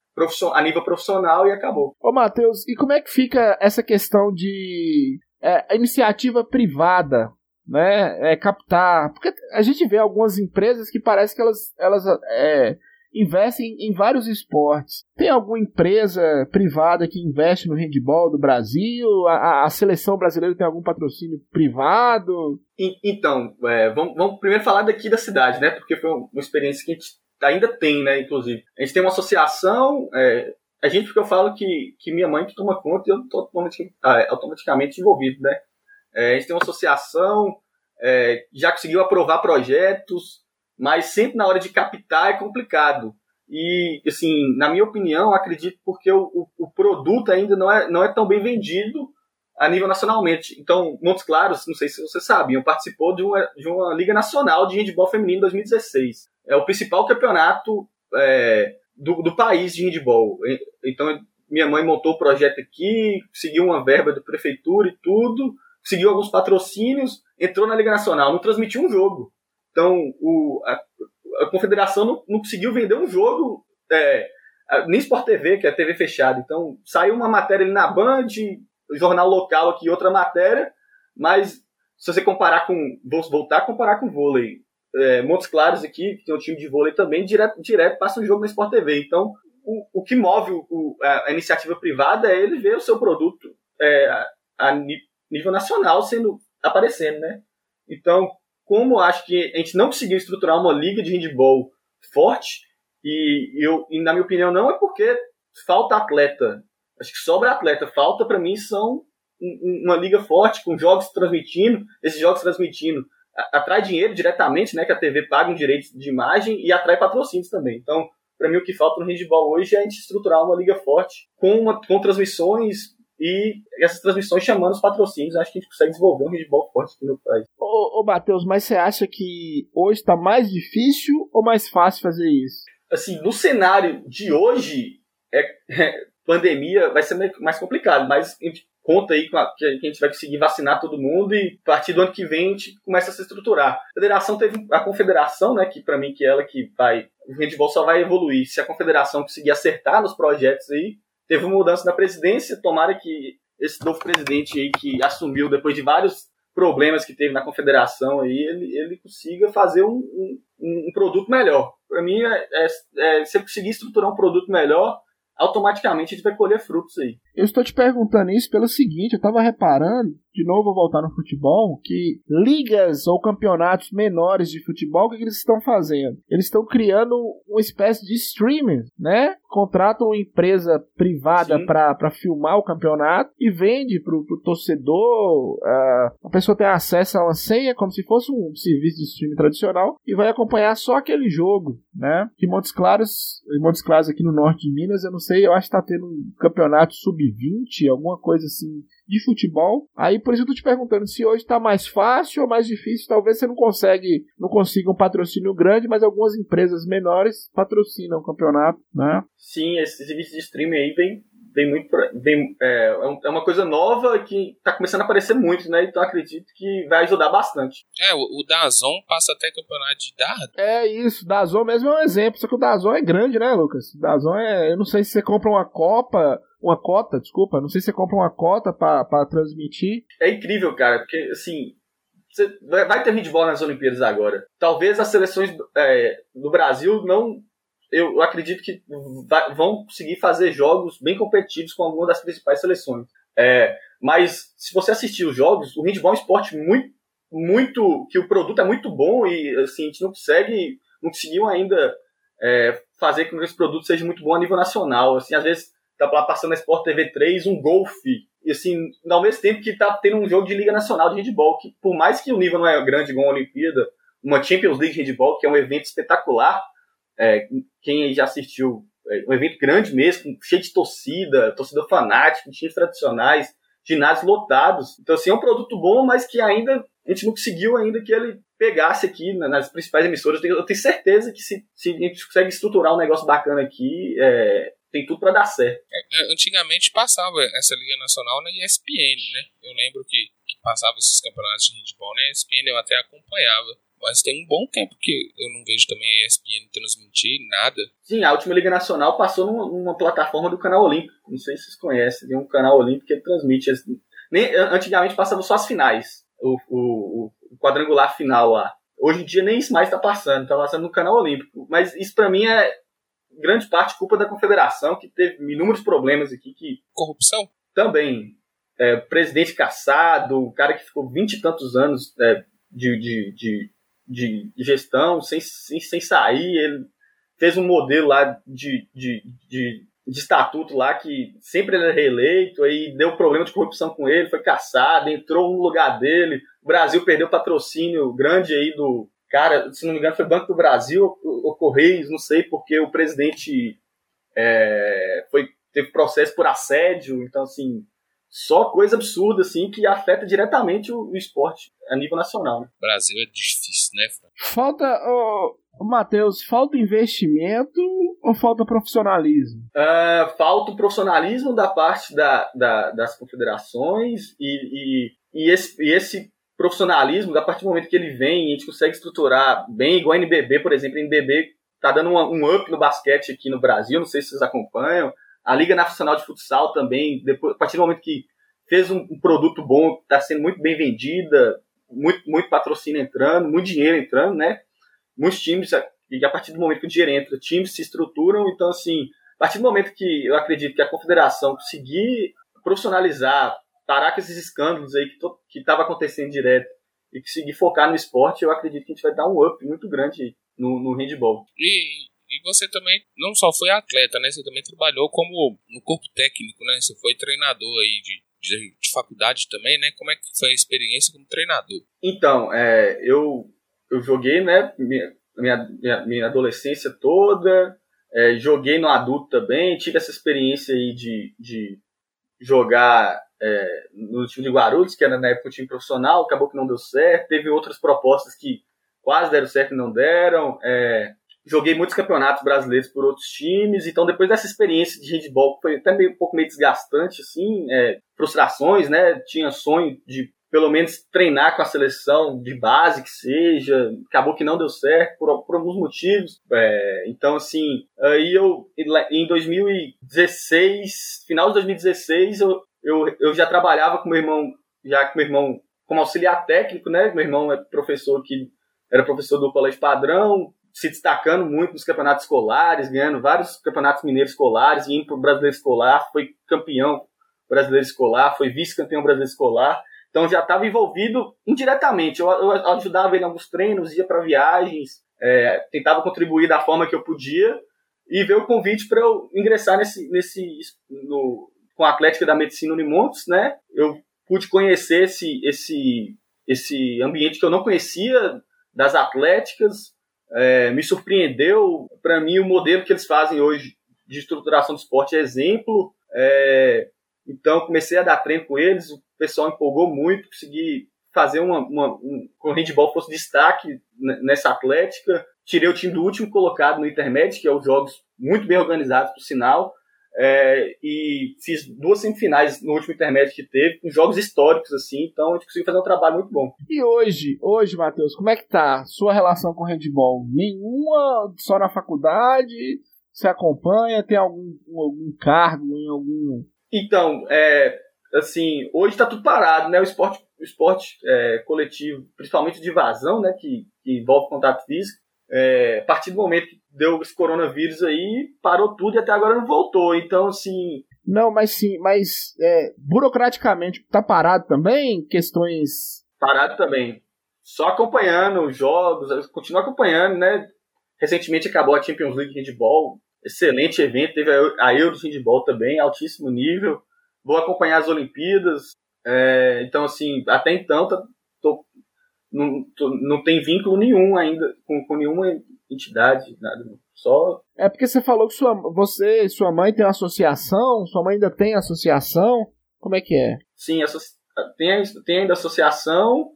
a nível profissional e acabou. Ô Matheus, e como é que fica essa questão de é, iniciativa privada, né, é, captar, porque a gente vê algumas empresas que parece que elas, elas é, investem em vários esportes. Tem alguma empresa privada que investe no handball do Brasil? A, a seleção brasileira tem algum patrocínio privado? Então, é, vamos, vamos, primeiro falar daqui da cidade, né? Porque foi uma experiência que a gente ainda tem, né? Inclusive, a gente tem uma associação. É, a gente, porque eu falo que, que minha mãe que toma conta e eu estou automaticamente, ah, automaticamente envolvido, né? É, a gente tem uma associação, é, já conseguiu aprovar projetos, mas sempre na hora de captar é complicado. E, assim, na minha opinião, acredito porque o, o, o, produto ainda não é, não é tão bem vendido a nível nacionalmente. Então, Montes Claros, não sei se vocês sabiam, participou de uma, de uma Liga Nacional de Handball Feminino em 2016. É o principal campeonato é, do, do país de handball. Então, minha mãe montou o projeto aqui, conseguiu uma verba da prefeitura e tudo, conseguiu alguns patrocínios, entrou na Liga Nacional, não transmitiu um jogo. Então, o, a, a confederação não, não, conseguiu vender um jogo, é, nem Sport TV, que é TV fechada. Então, saiu uma matéria ali na Band, jornal local aqui, outra matéria, mas se você comparar com. Vou voltar a comparar com vôlei. É, Montes Claros aqui, que tem um time de vôlei também, direto, direto passa um jogo na Sport TV. Então, o, o que move o, a, a, iniciativa privada é ele ver o seu produto é, a, a nível nacional sendo aparecendo, né? Então, como acho que a gente não conseguiu estruturar uma liga de handball forte, e, eu, e na minha opinião não é porque falta atleta. Acho que sobra atleta. Falta para mim são uma liga forte, com jogos transmitindo, esses jogos transmitindo atrai dinheiro diretamente, né, que a TV paga um direito de imagem e atrai patrocínios também. Então, para mim o que falta no handball hoje é a gente estruturar uma liga forte com, uma, com transmissões e essas transmissões chamando os patrocínios, acho que a gente consegue desenvolver um handball forte aqui no país. Ô, ô Matheus, mas você acha que hoje está mais difícil ou mais fácil fazer isso? Assim, no cenário de hoje, é, é pandemia vai ser mais complicado, mas a gente conta aí que a gente vai conseguir vacinar todo mundo e a partir do ano que vem a gente começa a se estruturar. A federação teve a confederação, né, que para mim que é ela que vai, o handball só vai evoluir se a confederação conseguir acertar nos projetos aí. Teve uma mudança na presidência, tomara que esse novo presidente aí que assumiu depois de vários problemas que teve na confederação aí, ele, ele consiga fazer um, um, um produto melhor. Para mim, é, é, é, se ele conseguir estruturar um produto melhor, automaticamente a gente vai colher frutos aí. Eu estou te perguntando isso pelo seguinte, eu estava reparando, de novo vou voltar no futebol, que ligas ou campeonatos menores de futebol, o que, que eles estão fazendo? Eles estão criando uma espécie de streaming, né? Contratam uma empresa privada para filmar o campeonato e vende para o torcedor. Uh, a pessoa tem acesso a uma senha como se fosse um serviço de streaming tradicional e vai acompanhar só aquele jogo, né? Que Montes Claros, em Montes Claros aqui no norte de Minas, eu não sei, eu acho que está tendo um campeonato sub sub-20, alguma coisa assim de futebol. Aí por isso eu tô te perguntando se hoje tá mais fácil ou mais difícil. Talvez você não consegue, não consiga um patrocínio grande, mas algumas empresas menores patrocinam o campeonato, né? Sim, esse serviço de streaming aí vem vem muito vem, é, é, é uma coisa nova que está começando a aparecer muito, né? Então acredito que vai ajudar bastante. É, o, o Dazon passa até campeonato de dado. É isso, Dazon mesmo é um exemplo, só que o Dazon é grande, né, Lucas? O Dazon é, eu não sei se você compra uma Copa uma cota, desculpa, não sei se você compra uma cota para transmitir. É incrível, cara, porque assim, vai ter handball nas Olimpíadas agora. Talvez as seleções é, do Brasil não. Eu acredito que vai, vão conseguir fazer jogos bem competitivos com algumas das principais seleções. É, mas se você assistir os jogos, o handball é um esporte muito, muito. que o produto é muito bom e assim, a gente não consegue. não conseguiu ainda é, fazer com que esse produto seja muito bom a nível nacional. Assim, às vezes tá lá passando na Sport TV 3 um golfe. E assim, ao mesmo tempo que tá tendo um jogo de Liga Nacional de Handball, que por mais que o nível não é grande igual a Olimpíada, uma Champions League de Handball, que é um evento espetacular, é, quem já assistiu, é um evento grande mesmo, cheio de torcida, torcedor fanático, times tradicionais, ginásios lotados. Então, assim, é um produto bom, mas que ainda a gente não conseguiu ainda que ele pegasse aqui nas principais emissoras. Eu tenho certeza que se, se a gente consegue estruturar um negócio bacana aqui, é, tem tudo para dar certo. É, é, antigamente passava essa Liga Nacional na ESPN, né? Eu lembro que, que passava esses campeonatos de handball na ESPN, eu até acompanhava. Mas tem um bom tempo que eu não vejo também a ESPN transmitir nada. Sim, a última Liga Nacional passou numa, numa plataforma do canal Olímpico. Não sei se vocês conhecem, tem um canal Olímpico que ele transmite. Nem, antigamente passava só as finais, o, o, o quadrangular final lá. Hoje em dia nem isso mais está passando, está passando no canal Olímpico. Mas isso para mim é, grande parte culpa da confederação, que teve inúmeros problemas aqui. Que Corrupção? Também. É, presidente caçado, o cara que ficou vinte e tantos anos é, de, de, de, de, gestão sem, sem, sem sair. Ele fez um modelo lá de, de, de, de estatuto lá que sempre era reeleito, aí deu problema de corrupção com ele, foi caçado, entrou no lugar dele. O Brasil perdeu patrocínio grande aí do, Cara, se não me engano, foi Banco do Brasil ou Correios, não sei, porque o presidente é, foi, teve processo por assédio, então, assim, só coisa absurda, assim, que afeta diretamente o, o esporte a nível nacional. Né? Brasil é difícil, né, Falta, oh, Matheus, falta investimento ou falta profissionalismo? Uh, falta o profissionalismo da parte da, da, das confederações e, e, e, esse, e esse profissionalismo, a partir do momento que ele vem, a gente consegue estruturar bem, igual a NBB, por exemplo. A NBB está dando um up no basquete aqui no Brasil, não sei se vocês acompanham. A Liga Nacional de Futsal também, depois, a partir do momento que fez um, um produto bom, está sendo muito bem vendida, muito, muito patrocínio entrando, muito dinheiro entrando, né? Muitos times, e a partir do momento que o dinheiro entra, times se estruturam, então assim, a partir do momento que eu acredito que a confederação conseguir profissionalizar, parar com esses escândalos aí que estava acontecendo direto e conseguir focar no esporte, eu acredito que a gente vai dar um up muito grande no, no handball. E, e você também não só foi atleta, né? Você também trabalhou como no corpo técnico, né? Você foi treinador aí de, de, de faculdade também, né? Como é que foi a experiência como treinador? Então, é, eu, eu joguei, né? Minha, minha, minha adolescência toda, é, joguei no adulto também, tive essa experiência aí de, de jogar é, no time de Guarulhos, que era na época o time profissional, acabou que não deu certo. Teve outras propostas que quase deram certo e não deram. É, joguei muitos campeonatos brasileiros por outros times, então depois dessa experiência de handball, foi até meio, um pouco meio desgastante, assim, é, frustrações, né? Tinha sonho de pelo menos treinar com a seleção de base que seja, acabou que não deu certo por, por alguns motivos. É, então, assim, aí eu, em 2016, final de 2016, eu, eu, eu já trabalhava com meu irmão, já com meu irmão como auxiliar técnico, né? Meu irmão é professor que era professor do colégio padrão, se destacando muito nos campeonatos escolares, ganhando vários campeonatos mineiros escolares, indo para o brasileiro escolar, foi campeão brasileiro escolar, foi vice-campeão brasileiro escolar. Então já estava envolvido indiretamente. Eu, eu, ajudava ele em alguns treinos, ia para viagens, é, tentava contribuir da forma que eu podia e veio o convite para eu ingressar nesse, nesse no, com a Atlética da Medicina Unimontes, né? Eu pude conhecer esse, esse, esse ambiente que eu não conhecia das atléticas, é, me surpreendeu. Para mim, o modelo que eles fazem hoje de estruturação do esporte é exemplo. É, então, comecei a dar treino com eles, o pessoal empolgou muito, consegui fazer uma, uma um, com o handball fosse destaque nessa atlética. Tirei o time do último colocado no intermédio, que é os jogos muito bem organizados, por sinal. É, e fiz duas semifinais no último intermédio que teve, com jogos históricos, assim, então a gente conseguiu fazer um trabalho muito bom. E hoje, hoje, Matheus, como é que tá sua relação com o handball? Nenhuma, só na faculdade? Você acompanha? Tem algum, algum cargo em algum então, é, assim, hoje está tudo parado, né? O esporte, o esporte é, coletivo, principalmente de vazão, né? Que, que envolve contato físico, é, a partir do momento que deu esse coronavírus aí, parou tudo e até agora não voltou. Então, assim. Não, mas sim, mas é, burocraticamente tá parado também? Questões. Parado também. Só acompanhando os jogos, continua acompanhando, né? Recentemente acabou a Champions League de Handball, excelente evento. Teve a Euro de Handball também, altíssimo nível. Vou acompanhar as Olimpíadas. É, então, assim, até então, tô, não, não tem vínculo nenhum ainda com, com nenhuma entidade, nada. Só. É porque você falou que sua, você e sua mãe tem uma associação, sua mãe ainda tem associação. Como é que é? Sim, tem, tem ainda associação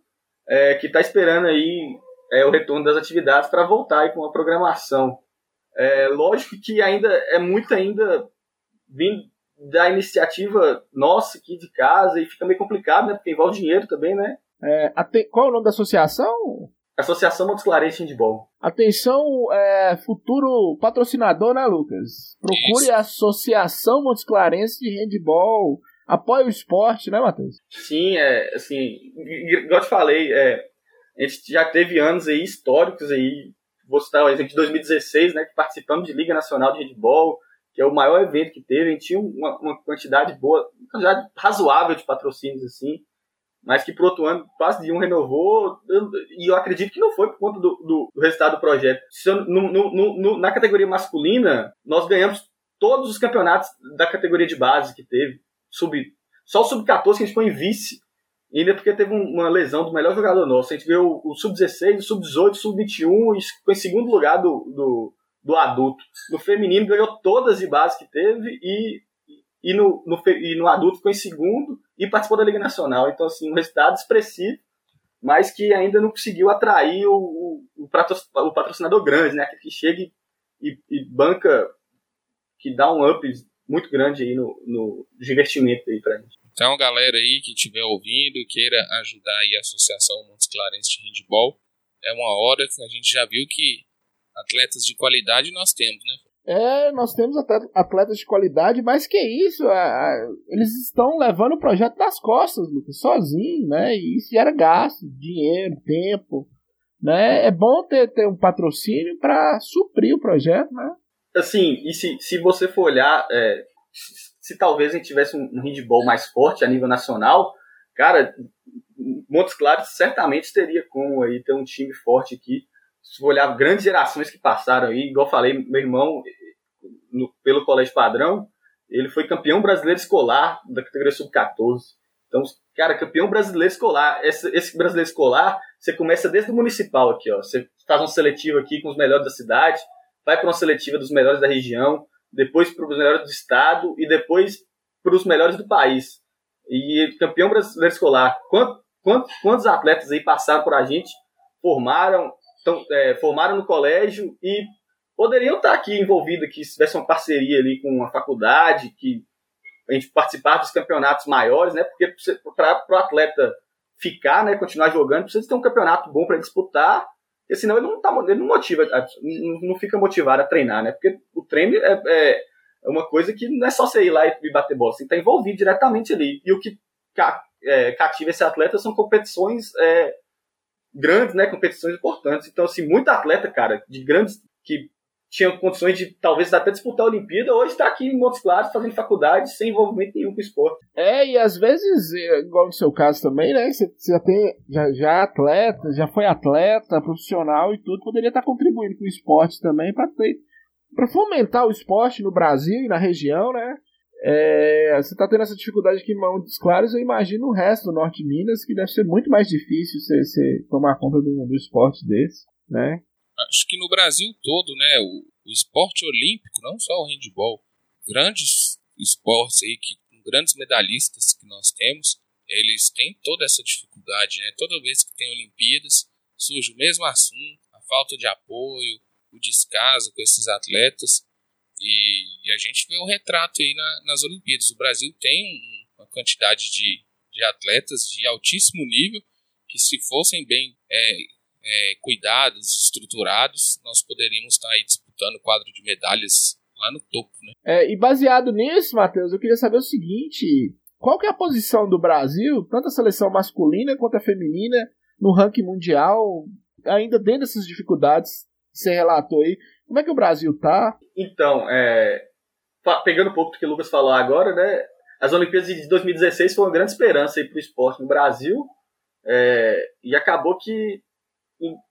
é, que está esperando aí é, o retorno das atividades para voltar aí com a programação. É, lógico que ainda é muito ainda vindo da iniciativa nossa aqui de casa e fica meio complicado, né? Porque envolve dinheiro também, né? É, qual é o nome da associação? Associação Montes Clarense Handball. Atenção, é, futuro patrocinador, né, Lucas? Procure Isso. a Associação Montes Clarense de Handball. Apoie o esporte, né, Matheus? Sim, é, assim, igual eu te falei, é, a gente já teve anos aí históricos aí vou citar o exemplo de 2016, né, que participamos de Liga Nacional de Handball, que é o maior evento que teve, a gente tinha uma, uma quantidade boa, uma quantidade razoável de patrocínios, assim, mas que pro outro ano quase de um renovou, e eu acredito que não foi por conta do, do, do resultado do projeto. Eu, no, no, no, na categoria masculina, nós ganhamos todos os campeonatos da categoria de base que teve, sub, só o sub-14 que a gente foi em vice, ainda porque teve uma lesão do melhor jogador nosso. A gente viu o sub-16, o sub-18, o sub-21 e ficou em segundo lugar do, do, do, adulto. No feminino ganhou todas de base que teve e, e, no, no, e no adulto ficou em segundo e participou da Liga Nacional. Então, assim, um resultado expressivo, mas que ainda não conseguiu atrair o, o, o patrocinador grande, né? Que chega e, e, banca, que dá um up muito grande aí no, no investimento aí pra gente. Então, galera aí que estiver ouvindo e queira ajudar aí a Associação Montes Clarence de Handball, é uma hora que a gente já viu que atletas de qualidade nós temos, né? É, nós temos atletas de qualidade, mas que isso, eles estão levando o projeto nas costas, Lucas, sozinho, né? E isso gera gasto, dinheiro, tempo, né? É bom ter, ter um patrocínio para suprir o projeto, né? Assim, e se, se você for olhar, é, se talvez a gente tivesse um, handball mais forte a nível nacional, cara, Montes Claros certamente teria como aí ter um time forte aqui. Se for olhar grandes gerações que passaram aí, igual falei, meu irmão, no, pelo Colégio Padrão, ele foi campeão brasileiro escolar da categoria sub-14. Então, cara, campeão brasileiro escolar. Esse, esse, brasileiro escolar, você começa desde o municipal aqui, ó. Você faz um seletivo aqui com os melhores da cidade, vai para uma seletiva dos melhores da região, depois para os melhores do estado e depois para os melhores do país. E campeão brasileiro escolar. Quantos, quantos atletas aí passaram por a gente, formaram, tão, é, formaram no colégio e poderiam estar aqui envolvidos, que se tivesse uma parceria ali com a faculdade, que a gente participar dos campeonatos maiores, né? Porque para o atleta ficar, né, continuar jogando, precisa ter um campeonato bom para disputar, porque senão ele não, tá, ele não motiva, não fica motivado a treinar, né? Porque o treino é, é, é uma coisa que não é só você ir lá e bater bola, você está envolvido diretamente ali. E o que é, cativa esse atleta são competições é, grandes, né? Competições importantes. Então, assim, muito atleta, cara, de grandes que tinha condições de talvez até disputar a Olimpíada, hoje está aqui em Montes Claros fazendo faculdade sem envolvimento nenhum com o esporte. É, e às vezes, é, igual no seu caso também, né? Você, já tem já, já é atleta, já foi atleta, profissional e tudo, poderia estar contribuindo com o esporte também para para fomentar o esporte no Brasil e na região, né? É, você está tendo essa dificuldade aqui em Montes Claros, eu imagino o resto do Norte de Minas, que deve ser muito mais difícil você, você tomar conta do, do esporte desse, né? acho que no Brasil todo, né, o, o esporte olímpico, não só o handball, grandes esportes aí que grandes medalhistas que nós temos, eles têm toda essa dificuldade, né? Toda vez que tem Olimpíadas, surge o mesmo assunto, a falta de apoio, o descaso com esses atletas. E, e a gente vê um retrato aí na, nas Olimpíadas. O Brasil tem uma quantidade de, de atletas de altíssimo nível que, se fossem bem é, é, cuidados, estruturados, nós poderíamos estar aí disputando o quadro de medalhas lá no topo, né? É, e baseado nisso, Matheus, eu queria saber o seguinte: qual que é a posição do Brasil, tanto a seleção masculina quanto a feminina, no ranking mundial, ainda dentro dessas dificuldades que você relatou aí? Como é que o Brasil tá? Então, é, pegando um pouco do que o Lucas falou agora, né? As Olimpíadas de 2016 foi uma grande esperança para o esporte no Brasil. É, e acabou que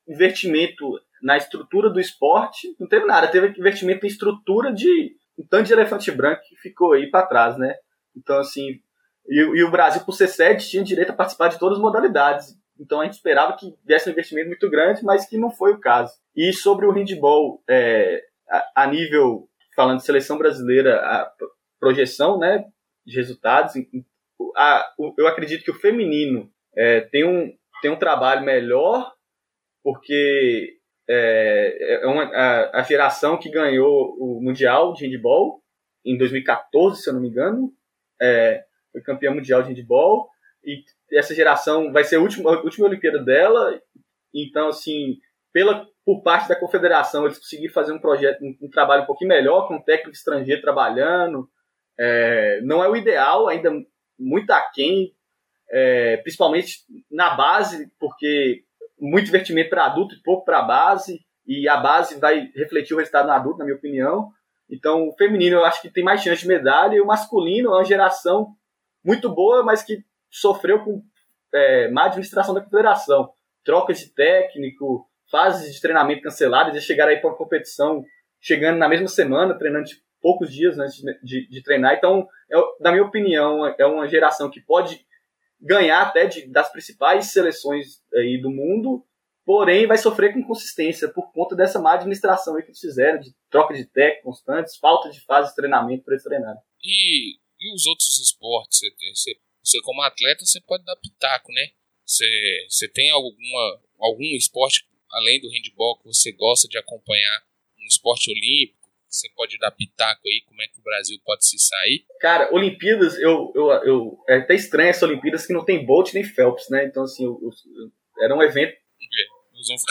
investimento na estrutura do esporte, não teve nada. Teve investimento em estrutura de um tanto de elefante branco que ficou aí para trás, né? Então, assim, e, e, o Brasil, por ser sede, tinha direito a participar de todas as modalidades. Então, a gente esperava que desse um investimento muito grande, mas que não foi o caso. E sobre o handball, é, a, a, nível, falando de seleção brasileira, a projeção né, de resultados, a, eu acredito que o feminino é, tem, um, tem um trabalho melhor porque é, é uma, a, a, geração que ganhou o Mundial de Handball em 2014, se eu não me engano, é, foi campeã mundial de handball, e essa geração vai ser a última, a última Olimpíada dela, então, assim, pela, por parte da confederação, eles conseguiram fazer um projeto, um, um trabalho um pouquinho melhor, com um técnico estrangeiro trabalhando, é, não é o ideal, ainda muito aquém, é, principalmente na base, porque muito investimento para adulto e pouco para base, e a base vai refletir o resultado no adulto, na minha opinião. Então, o feminino eu acho que tem mais chance de medalha, e o masculino é uma geração muito boa, mas que sofreu com é, má administração da confederação. Trocas de técnico, fases de treinamento canceladas, e chegar aí para uma competição chegando na mesma semana, treinando de poucos dias antes de, de, treinar. Então, é, na minha opinião, é uma geração que pode ganhar até de, das principais seleções aí do mundo, porém vai sofrer com consistência por conta dessa má administração que eles fizeram, de troca de técnicos constantes, falta de fase de treinamento para eles. E, e os outros esportes? Você, você, como atleta, você pode dar pitaco, né? Você, você tem alguma, algum esporte, além do handball, que você gosta de acompanhar? Um esporte olímpico? você pode dar pitaco aí, como é que o Brasil pode se sair? Cara, Olimpíadas, eu, eu, eu é até estranho essa Olimpíadas que não tem Bolt nem Phelps, né? Então, assim, eu, eu, era um evento.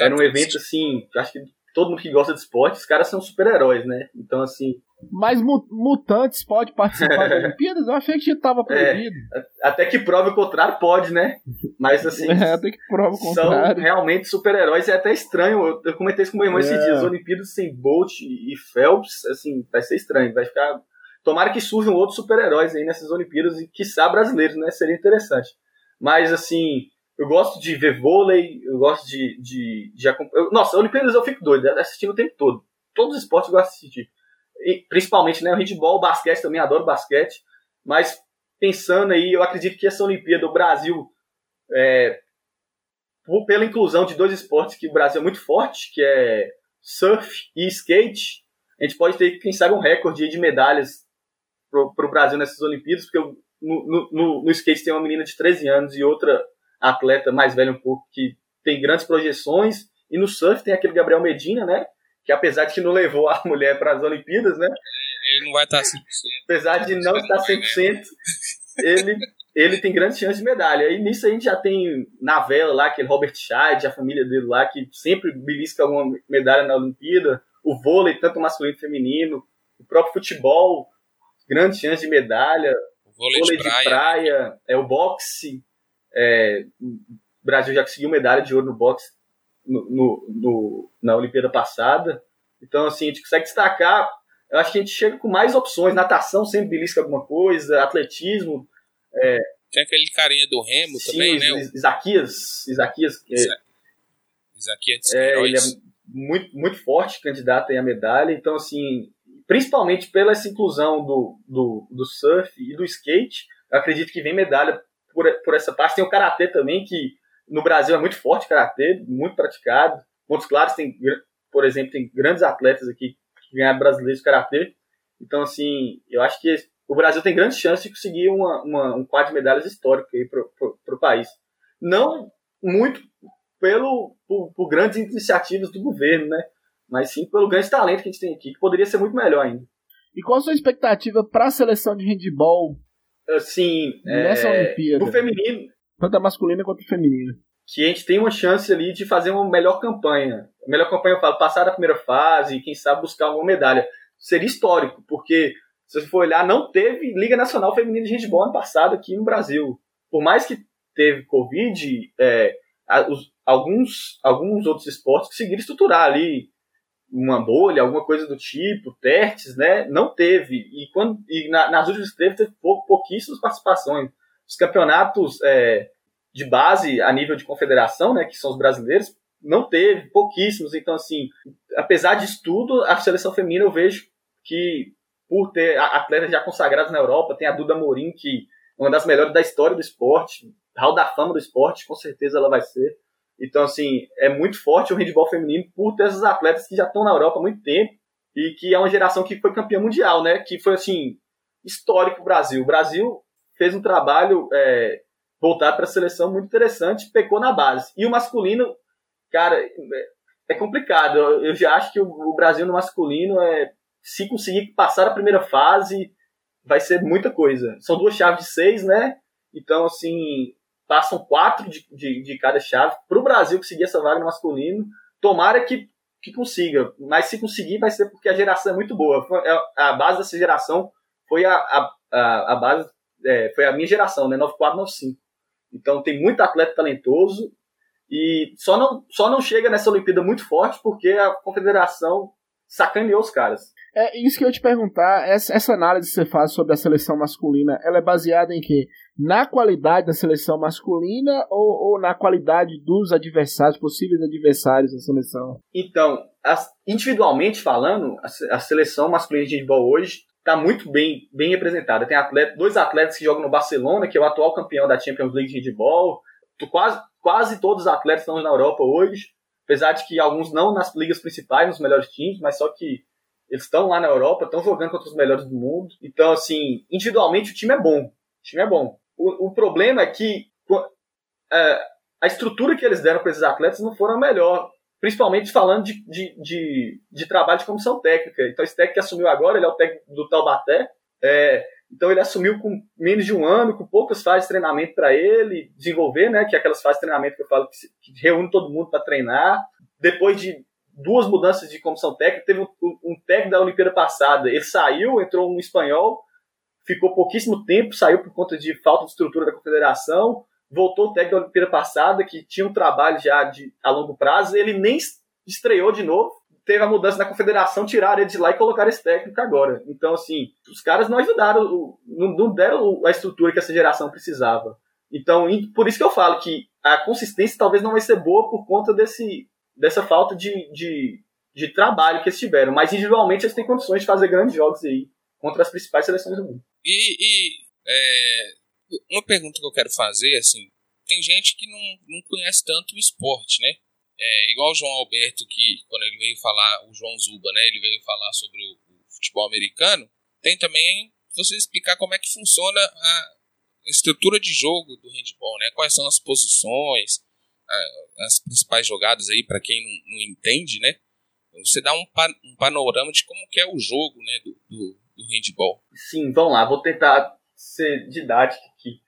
Era um evento, assim, acho que todo mundo que gosta de esporte, os caras são super-heróis, né? Então, assim. Mas mutantes pode participar das Olimpíadas? Eu achei que tava é, proibido. É, até que prove o contrário, pode, né? Mas assim. É, até que prova o contrário. São realmente super-heróis. É até estranho. Eu, eu, comentei isso com meu irmão é. esses dias. Olimpíadas sem Bolt e Phelps, assim, vai ser estranho. Vai ficar. Tomara que surjam outros super-heróis aí nessas Olimpíadas e, quiçá, brasileiros, né? Seria interessante. Mas, assim, eu gosto de ver vôlei, eu gosto de. de, de acompanhar. Nossa, Olimpíadas eu fico doido, assistindo o tempo todo. Todos os esportes eu gosto de assistir. Principalmente, né? O handball, o basquete também, adoro basquete. Mas pensando aí, eu acredito que essa Olimpíada, o Brasil, é, pela inclusão de dois esportes que o Brasil é muito forte, que é surf e skate, a gente pode ter, quem sabe, um recorde de medalhas para o Brasil nessas Olimpíadas, porque no, no, no, skate tem uma menina de 13 anos e outra atleta mais velha um pouco que tem grandes projeções, e no surf tem aquele Gabriel Medina, né? Que apesar de que não levou a mulher para as Olimpíadas, né? Ele não vai estar 100%. Apesar de não estar 100%, ele, ele tem grandes chances de medalha. E nisso a gente já tem na vela lá, aquele Robert Scheid, a família dele lá, que sempre belisca alguma medalha na Olimpíada. O vôlei, tanto masculino e feminino. O próprio futebol, grandes chances de medalha. O vôlei, vôlei de, praia. de, praia. É o boxe. É, o Brasil já conseguiu medalha de ouro no boxe no, no, no, na Olimpíada passada. Então, assim, a gente consegue destacar. Eu acho que a gente chega com mais opções. Natação sempre belisca alguma coisa, atletismo. É, Tem aquele carinha do Remo sim, também, né? Isaquias. Isaquias. É, Isaquias é, ele é muito, muito forte candidato a medalha. Então, assim, principalmente pela essa inclusão do, do, do surf e do skate, eu acredito que vem medalha por, por essa parte. Tem o karatê também, que no Brasil é muito forte karatê, muito praticado. Montes Claros tem, por exemplo, tem grandes atletas aqui que ganharam brasileiros de karatê. Então, assim, eu acho que o Brasil tem grandes chances de conseguir uma, uma, um quadro de medalhas histórico aí para o país. Não muito pelo, por, por, grandes iniciativas do governo, né? Mas sim pelo grande talento que a gente tem aqui, que poderia ser muito melhor ainda. E qual a sua expectativa para a seleção de handball assim, nessa é, Olimpíada? No feminino, tanto a masculina quanto a feminina. Que a gente tem uma chance ali de fazer uma melhor campanha. A melhor campanha, eu falo, passar da primeira fase quem sabe buscar uma medalha. Seria histórico, porque se você for olhar, não teve Liga Nacional Feminina de Handball ano passado aqui no Brasil. Por mais que teve Covid, é, alguns, alguns outros esportes conseguiram estruturar ali uma bolha, alguma coisa do tipo, testes, né? Não teve. E, quando, e na, nas últimas teve, teve pou, pouquíssimas participações os campeonatos é, de base a nível de confederação, né, que são os brasileiros, não teve, pouquíssimos. Então, assim, apesar disso tudo, a seleção feminina eu vejo que, por ter atletas já consagrados na Europa, tem a Duda Morim, que é uma das melhores da história do esporte, hall da fama do esporte, com certeza ela vai ser. Então, assim, é muito forte o handball feminino por ter esses atletas que já estão na Europa há muito tempo e que é uma geração que foi campeã mundial, né? Que foi, assim, histórico o Brasil. O Brasil fez um trabalho é, voltado para a seleção muito interessante, pecou na base. E o masculino, cara, é complicado. Eu já acho que o Brasil no masculino é se conseguir passar a primeira fase, vai ser muita coisa. São duas chaves de seis, né? Então, assim, passam quatro de, de, de cada chave para o Brasil conseguir essa vaga no masculino. Tomara que, que consiga, mas se conseguir, vai ser porque a geração é muito boa. É, a base dessa geração foi a, a, a base é, foi a minha geração, né? 94, 95. Então tem muito atleta talentoso e só não, só não chega nessa Olimpíada muito forte porque a confederação sacaneou os caras. É isso que eu ia te perguntar. Essa, essa análise que você faz sobre a seleção masculina, ela é baseada em quê? Na qualidade da seleção masculina ou, ou na qualidade dos adversários, possíveis adversários da seleção? Então, as, individualmente falando, a, a seleção masculina de handball hoje está muito bem, bem representada. Tem atleta, dois atletas que jogam no Barcelona, que é o atual campeão da Champions League de handball. Quase, quase todos os atletas estão na Europa hoje, apesar de que alguns não nas ligas principais, nos melhores times, mas só que eles estão lá na Europa, estão jogando contra os melhores do mundo. Então, assim, individualmente o time é bom. O time é bom. O, o problema é que é, a estrutura que eles deram para esses atletas não foram a melhor principalmente falando de, de, de, de, trabalho de comissão técnica. Então, esse técnico que assumiu agora, ele é o técnico do Taubaté, é, então ele assumiu com menos de um ano, com poucas fases de treinamento para ele desenvolver, né, que é aquelas fases de treinamento que eu falo que, se, que reúne todo mundo para treinar. Depois de duas mudanças de comissão técnica, teve um, um, técnico da Olimpíada passada, ele saiu, entrou um espanhol, ficou pouquíssimo tempo, saiu por conta de falta de estrutura da confederação, voltou o técnico da Olimpíada passada, que tinha um trabalho já de, a longo prazo, ele nem estreou de novo, teve a mudança na confederação, tiraram ele de lá e colocaram esse técnico agora. Então, assim, os caras não ajudaram, não deram a estrutura que essa geração precisava. Então, por isso que eu falo que a consistência talvez não vai ser boa por conta desse, dessa falta de, de, de trabalho que eles tiveram. Mas individualmente eles têm condições de fazer grandes jogos aí contra as principais seleções do mundo. E, e é, uma pergunta que eu quero fazer, assim, tem gente que não, não conhece tanto o esporte, né? É, igual o João Alberto, que quando ele veio falar, o João Zuba, né? Ele veio falar sobre o, o futebol americano. Tem também você explicar como é que funciona a estrutura de jogo do handball, né? Quais são as posições, as principais jogadas aí para quem não, não, entende, né? Você dá um, um, panorama de como que é o jogo, né, do, do, do handball. Sim, vamos lá, vou tentar ser didático aqui.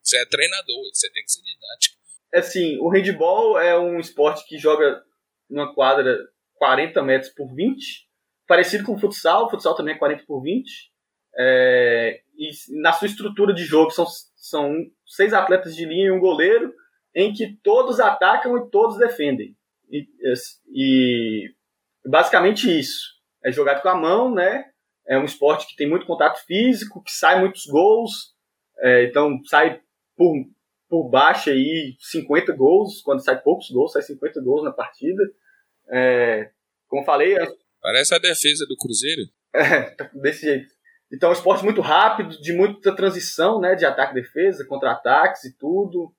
você é treinador, você tem que ser didático. É assim, o handball é um esporte que joga numa quadra 40 metros por 20, parecido com o futsal, o futsal também é 40 por 20. É, e na sua estrutura de jogo são, são seis atletas de linha e um goleiro, em que todos atacam e todos defendem. E, e basicamente isso. É jogado com a mão, né? É um esporte que tem muito contato físico, que sai muitos gols. É, então sai por, por baixo aí 50 gols. Quando sai poucos gols, sai 50 gols na partida. É, como falei. É... Parece a defesa do Cruzeiro. É, tá desse jeito. Então é um esporte muito rápido, de muita transição, né? De ataque e defesa, contra-ataques e tudo.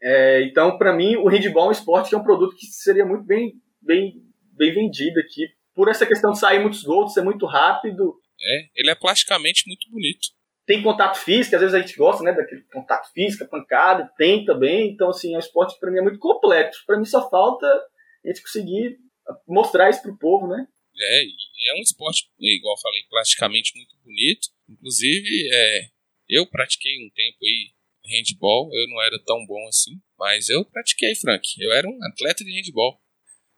É, então, para mim, o handball é um esporte que é um produto que seria muito bem, bem, bem vendido aqui. Por essa questão de sair muitos gols, de ser muito rápido. É, ele é plasticamente muito bonito. Tem contato físico, às vezes a gente gosta, né, daquele contato físico, pancada, tem também. Então, assim, é um esporte que para mim é muito completo. Para mim só falta a gente conseguir mostrar isso pro povo, né? É, é um esporte, igual eu falei, plasticamente muito bonito. Inclusive, é, eu pratiquei um tempo aí handball, eu não era tão bom assim, mas eu pratiquei, Frank. Eu era um atleta de handball.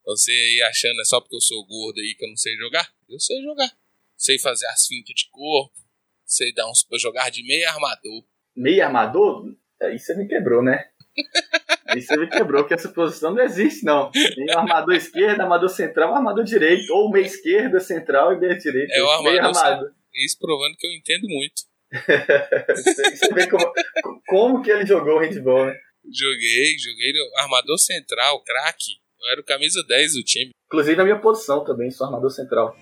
Você aí achando é só porque eu sou gordo aí que eu não sei jogar? Eu sei jogar. Sei fazer as fintas de corpo, sei dar uns pra jogar de meio armador. Meio armador? Aí você me quebrou, né? Aí você me quebrou, que essa posição não existe, não. Tem armador esquerdo, armador central, armador direito, ou meia esquerda, central e meia direita. É o armador. armador. Isso provando que eu entendo muito. você vê como, como que ele jogou o handball, né? Joguei, joguei no armador central, craque. Eu era o camisa 10 do time. Inclusive na minha posição também, sou armador central.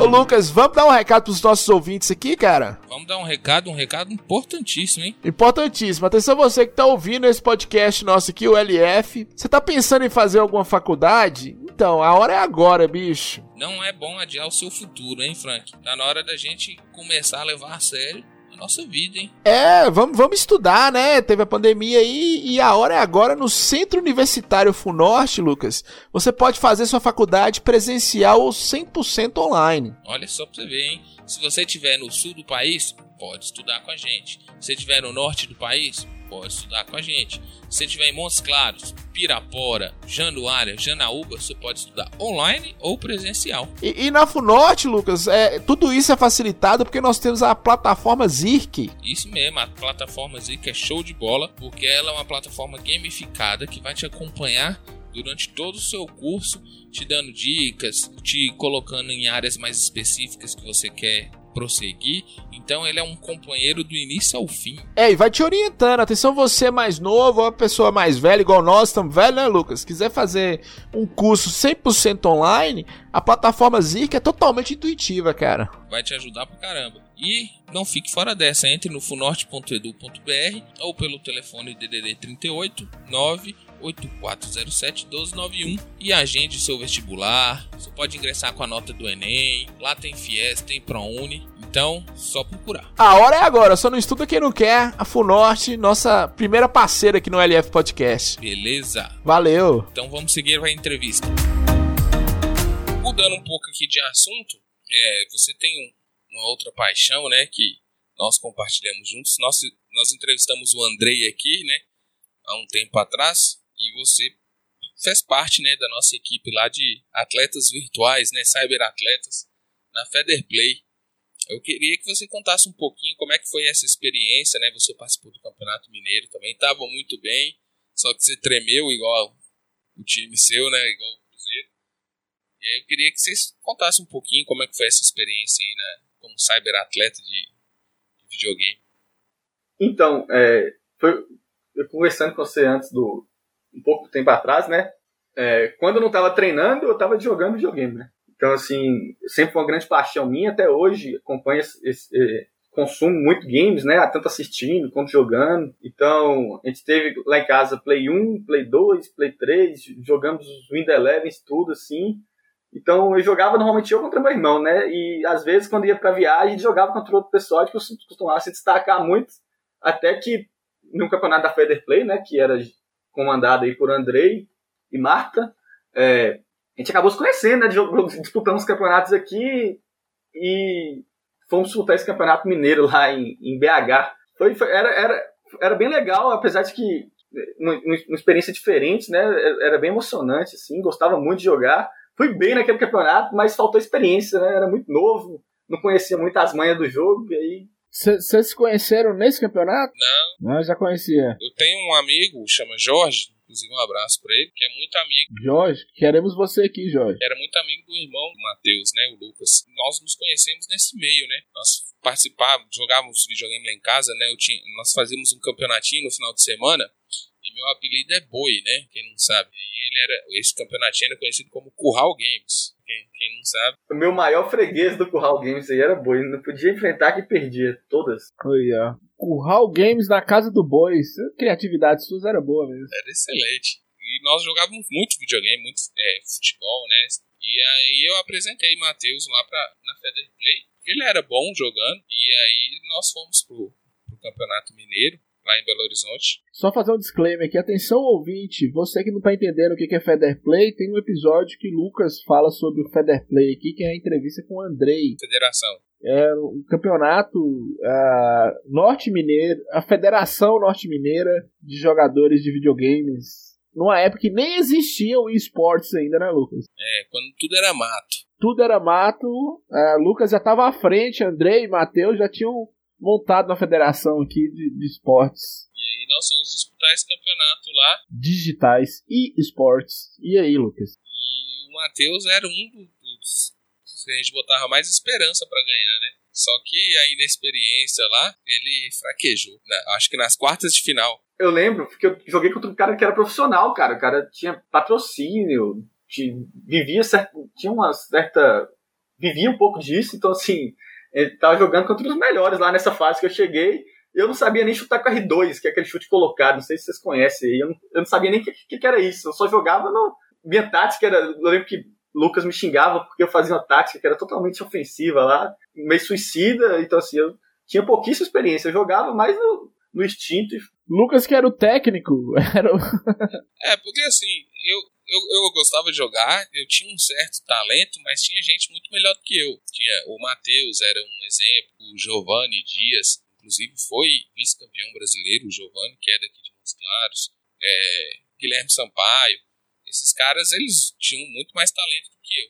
Ô Lucas, vamos dar um recado pros nossos ouvintes aqui, cara? Vamos dar um recado, um recado importantíssimo, hein? Importantíssimo. Atenção você que tá ouvindo esse podcast nosso aqui, o LF. Você tá pensando em fazer alguma faculdade? Então, a hora é agora, bicho. Não é bom adiar o seu futuro, hein, Frank? Tá na hora da gente começar a levar a sério nossa vida, hein? É, vamos, vamos estudar, né? Teve a pandemia aí e a hora é agora no Centro Universitário Funorte, Lucas. Você pode fazer sua faculdade presencial ou 100% online. Olha só pra você ver, hein? Se você estiver no sul do país, pode estudar com a gente. Se estiver no norte do país, pode estudar com a gente. Se você estiver em Montes Claros, Pirapora, Januária, Janaúba, você pode estudar online ou presencial. E, e na Funorte, Lucas, é, tudo isso é facilitado porque nós temos a plataforma Zirk. Isso mesmo, a plataforma Zirk é show de bola, porque ela é uma plataforma gamificada que vai te acompanhar durante todo o seu curso, te dando dicas, te colocando em áreas mais específicas que você quer prosseguir. Então ele é um companheiro do início ao fim. É, e vai te orientando. Atenção, você é mais novo, ou a pessoa mais velha, igual nós, estamos velho, né, Lucas? Quiser fazer um curso 100% online, a plataforma Zirk é totalmente intuitiva, cara. Vai te ajudar pra caramba. E não fique fora dessa, entre no funorte.edu.br ou pelo telefone DDD 38 9 8407-1291 e agende seu vestibular. Você pode ingressar com a nota do Enem. Lá tem Fies, tem ProUni. Então, só procurar. A hora é agora, só não estuda quem não quer. A Funorte, nossa primeira parceira aqui no LF Podcast. Beleza. Valeu. Então vamos seguir a entrevista. Mudando um pouco aqui de assunto, é, você tem uma outra paixão, né, que nós compartilhamos juntos. Nós, nós entrevistamos o Andrei aqui, né, há um tempo atrás e você fez parte né, da nossa equipe lá de atletas virtuais, né, cyberatletas, na Federplay. Eu queria que você contasse um pouquinho como é que foi essa experiência, né? Você participou do Campeonato Mineiro também, estava muito bem, só que você tremeu igual o time seu, né? Igual o Cruzeiro. E aí eu queria que vocês contassem um pouquinho como é que foi essa experiência aí, né? Como cyberatleta de, de videogame. Então, é, foi, eu conversando com você antes do, um pouco tempo atrás, né? É, quando eu não estava treinando, eu estava jogando videogame, né? Então, assim, sempre foi uma grande paixão minha, até hoje acompanho esse, esse, é, consumo muito games, né? Tanto assistindo quanto jogando. Então, a gente teve lá em casa Play 1, Play 2, Play 3, jogamos os Windows Eleven, tudo assim. Então eu jogava normalmente eu contra meu irmão, né? E às vezes quando ia pra viagem, jogava contra outro pessoal que costumava se destacar muito. Até que no campeonato da Feder Play, né? Que era comandado aí por Andrei e Marta, é, a gente acabou se conhecendo, né? Disputamos campeonatos aqui e fomos disputar esse campeonato mineiro lá em, em BH. Foi, foi, era, era, era bem legal, apesar de que uma, uma, experiência diferente, né? Era bem emocionante, assim, gostava muito de jogar. Fui bem naquele campeonato, mas faltou experiência, né? Era muito novo, não conhecia muito as manhas do jogo, e aí vocês se conheceram nesse campeonato? Não. Não, já conhecia. Eu tenho um amigo, chama Jorge, inclusive um abraço para ele, que é muito amigo. Jorge, queremos você aqui, Jorge. Era muito amigo do irmão do Matheus, né, o Lucas. Nós nos conhecemos nesse meio, né? Nós participávamos, jogávamos videogame lá em casa, né? Eu tinha, nós fazíamos um campeonatinho no final de semana. E meu apelido é Boi, né? Quem não sabe. E ele era. Esse campeonatinho era conhecido como Curral Games. Quem, quem não sabe. O meu maior freguês do Curral Games aí era Boi. Não podia enfrentar que perdia. Todas. Oi, ó. Curral Games na casa do Boi. A criatividade suas era boa mesmo. Era excelente. E nós jogávamos muito videogame, muito é, futebol, né? E aí eu apresentei Matheus lá pra, na Feder Play. Ele era bom jogando. E aí nós fomos pro, pro Campeonato Mineiro lá em Belo Horizonte. Só fazer um disclaimer aqui, atenção ouvinte, você que não está entendendo o que é Feder Play, tem um episódio que Lucas fala sobre o Feder Play aqui, que é a entrevista com o Andrei. Federação. É um campeonato uh, norte-mineiro, a Federação Norte-Mineira de Jogadores de Videogames, numa época que nem existia o esportes ainda, né, Lucas? É, quando tudo era mato. Tudo era mato, uh, Lucas já estava à frente, Andrei e Matheus já tinham montado na federação aqui de, de esportes. E aí nós vamos disputar esse campeonato lá. Digitais e esportes. E aí, Lucas? E o Matheus era um dos que a gente botava mais esperança para ganhar, né? Só que aí na experiência lá, ele fraquejou. Né? Acho que nas quartas de final. Eu lembro, porque eu joguei contra um cara que era profissional, cara. O cara tinha patrocínio, vivia certo, tinha uma certa. vivia um pouco disso, então assim, ele tava jogando contra os melhores lá nessa fase que eu cheguei. Eu não sabia nem chutar com R2, que é aquele chute colocado. Não sei se vocês conhecem. Eu não, eu não sabia nem o que, que, que, era isso. Eu só jogava no. Minha tática era. Eu lembro que Lucas me xingava porque eu fazia uma tática que era totalmente ofensiva lá, meio suicida. Então, assim, eu tinha pouquíssima experiência. Eu jogava mais no, no instinto. Lucas, que era o técnico. Era o... é, porque assim, eu, eu, eu gostava de jogar, eu tinha um certo talento, mas tinha gente muito melhor do que eu. Tinha o Matheus, era um exemplo, o Giovanni Dias, inclusive foi vice-campeão brasileiro, o Giovanni, que é daqui de Montes Claros, é, Guilherme Sampaio. Esses caras, eles tinham muito mais talento do que eu.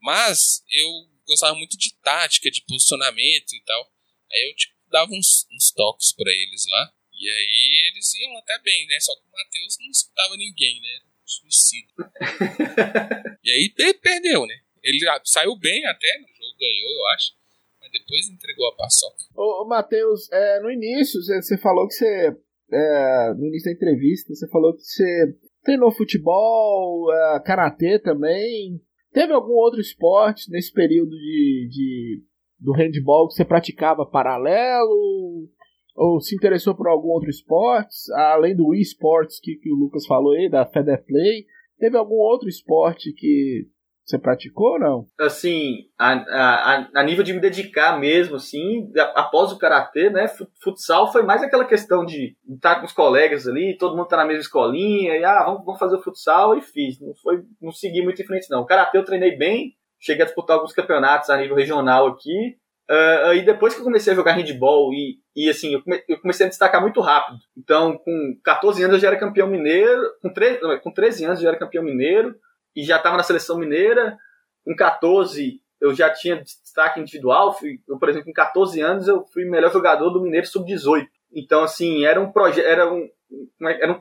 Mas eu gostava muito de tática, de posicionamento e tal. Aí eu tipo, dava uns, uns toques para eles lá. E aí eles iam até bem, né? Só que o Matheus não escutava ninguém, né? suicida. e aí ele perdeu, né? Ele saiu bem até no jogo, ganhou, eu acho. Mas depois entregou a paçoca. Ô, ô Matheus, é, no início você falou que você. É, no início da entrevista, você falou que você treinou futebol, é, karatê também. Teve algum outro esporte nesse período de, de do handball que você praticava paralelo? Ou se interessou por algum outro esporte, além do esportes que, que o Lucas falou aí, da Feder Play, teve algum outro esporte que você praticou ou não? Assim, a, a, a nível de me dedicar mesmo, assim, após o karatê, né, futsal foi mais aquela questão de estar com os colegas ali, todo mundo tá na mesma escolinha, e ah, vamos, vamos fazer o futsal, e fiz. Não, foi, não segui muito em frente, não. O karatê eu treinei bem, cheguei a disputar alguns campeonatos a nível regional aqui, Uh, aí depois que eu comecei a jogar handball e, e assim, eu, come, eu, comecei a destacar muito rápido. Então, com 14 anos eu já era campeão mineiro, com, 3, com 13 anos eu já era campeão mineiro e já estava na seleção mineira. Com 14 eu já tinha destaque individual, fui, eu, por exemplo, com 14 anos eu fui melhor jogador do Mineiro Sub-18. Então, assim, era um projeto, era um, era um,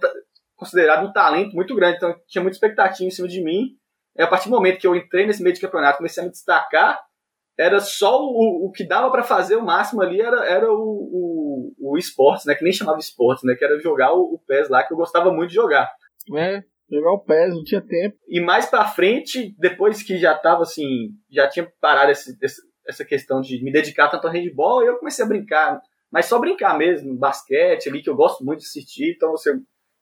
considerado um talento muito grande, então tinha muita expectativa em cima de mim. E a partir do momento que eu entrei nesse meio de campeonato, comecei a me destacar, era só o, o que dava para fazer o máximo ali era, era o, o, o esportes, né? Que nem chamava esportes, né? Que era jogar o, o PES lá, que eu gostava muito de jogar. É, jogar o PES, não tinha tempo. E mais pra frente, depois que já tava assim, já tinha parado esse, esse, essa questão de me dedicar tanto ao handball, eu comecei a brincar, mas só brincar mesmo, basquete ali, que eu gosto muito de assistir, então você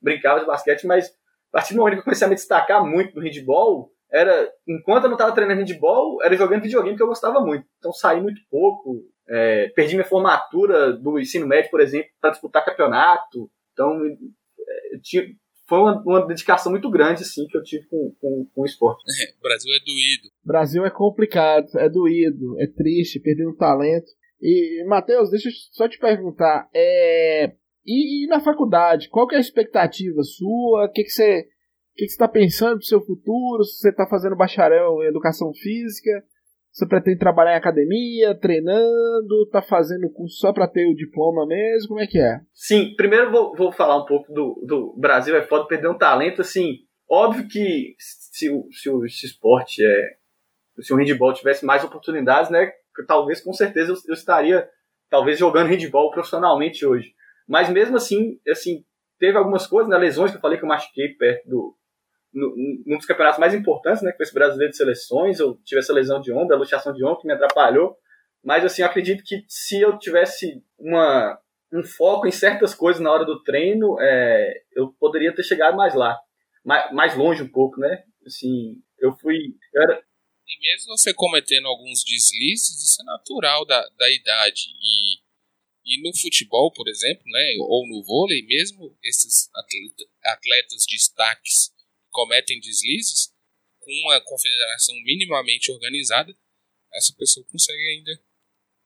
brincava de basquete, mas a partir do momento que eu comecei a me destacar muito no handball, era, enquanto eu não estava treinando handball, era jogando videogame que eu gostava muito. Então saí muito pouco, é, perdi minha formatura do ensino médio, por exemplo, para disputar campeonato. Então, é, tinha, foi uma, uma, dedicação muito grande assim que eu tive com, com, com o esporte. É, o Brasil é doído. Brasil é complicado, é doído, é triste, perdendo talento. E, Matheus, deixa eu só te perguntar, é, e, e, na faculdade, qual que é a expectativa sua? O que, que você que, que você está pensando pro seu futuro? Se você está fazendo bacharel em educação física? Você pretende trabalhar em academia, treinando, tá fazendo curso só para ter o diploma mesmo? Como é que é? Sim, primeiro vou, vou falar um pouco do, do Brasil é foda perder um talento, assim, óbvio que se, o, se o se esporte é se o handball tivesse mais oportunidades, né, talvez com certeza eu, eu estaria talvez jogando handball profissionalmente hoje. Mas mesmo assim, assim, teve algumas coisas, né, lesões que eu falei que eu machuquei perto do num dos campeonatos mais importantes, né, que foi esse brasileiro de seleções, eu tive essa lesão de ombro, a luxação de ombro que me atrapalhou, mas assim, eu acredito que se eu tivesse uma, um foco em certas coisas na hora do treino, é, eu poderia ter chegado mais lá, mais, mais longe um pouco, né, assim, eu fui, eu era... E mesmo você cometendo alguns deslizes, isso é natural da, da idade, e e no futebol, por exemplo, né, ou no vôlei, mesmo esses atletas destaques cometem deslizes, com uma confederação minimamente organizada, essa pessoa consegue ainda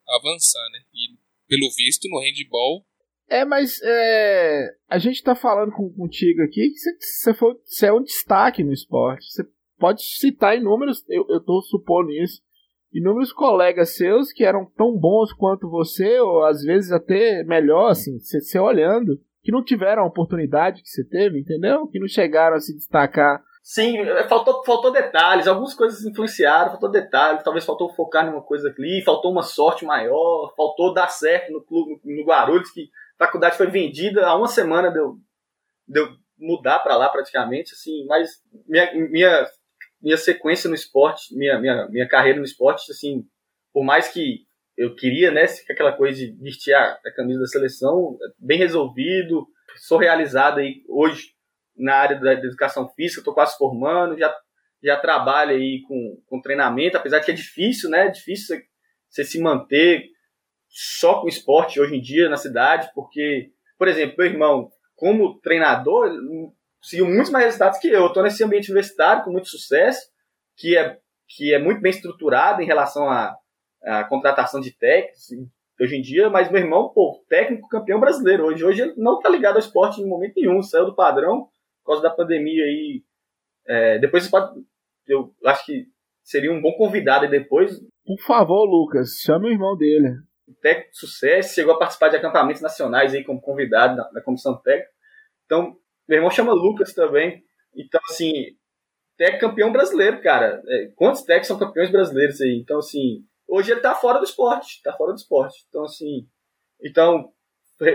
avançar, né? E pelo visto no handball. É, mas é, a gente tá falando com, contigo aqui que você, é um destaque no esporte. Você pode citar inúmeros, eu, eu tô supondo isso, inúmeros colegas seus que eram tão bons quanto você, ou às vezes até melhor, assim, você olhando, que não tiveram a oportunidade que você teve, entendeu? Que não chegaram a se destacar. Sim, é, faltou, faltou detalhes, algumas coisas influenciaram, faltou detalhes, talvez faltou focar numa coisa ali, faltou uma sorte maior, faltou dar certo no clube, no Guarulhos, que a faculdade foi vendida há uma semana deu, deu mudar para lá praticamente, assim, mas minha, minha, minha sequência no esporte, minha, minha, minha carreira no esporte, assim, por mais que eu queria, né, aquela coisa de vestir a, a, camisa da seleção, bem resolvido, sou realizado aí hoje na área da, educação física, estou quase formando, já, já trabalho aí com, com treinamento, apesar de que é difícil, né, é difícil você se manter só com esporte hoje em dia na cidade, porque, por exemplo, meu irmão, como treinador, conseguiu muitos mais resultados que eu, estou nesse ambiente universitário com muito sucesso, que é, que é muito bem estruturado em relação a a contratação de técnicos hoje em dia, mas meu irmão, pô, técnico campeão brasileiro hoje. Hoje ele não tá ligado ao esporte em momento nenhum, saiu do padrão por causa da pandemia aí. É, depois pode. Eu acho que seria um bom convidado aí depois. Por favor, Lucas, chame o irmão dele. Técnico de sucesso, chegou a participar de acampamentos nacionais aí como convidado na, na comissão técnica. Então, meu irmão chama Lucas também. Então, assim, técnico campeão brasileiro, cara. É, quantos técnicos são campeões brasileiros aí? Então, assim, hoje ele está fora do esporte, está fora do esporte. Então, assim, então,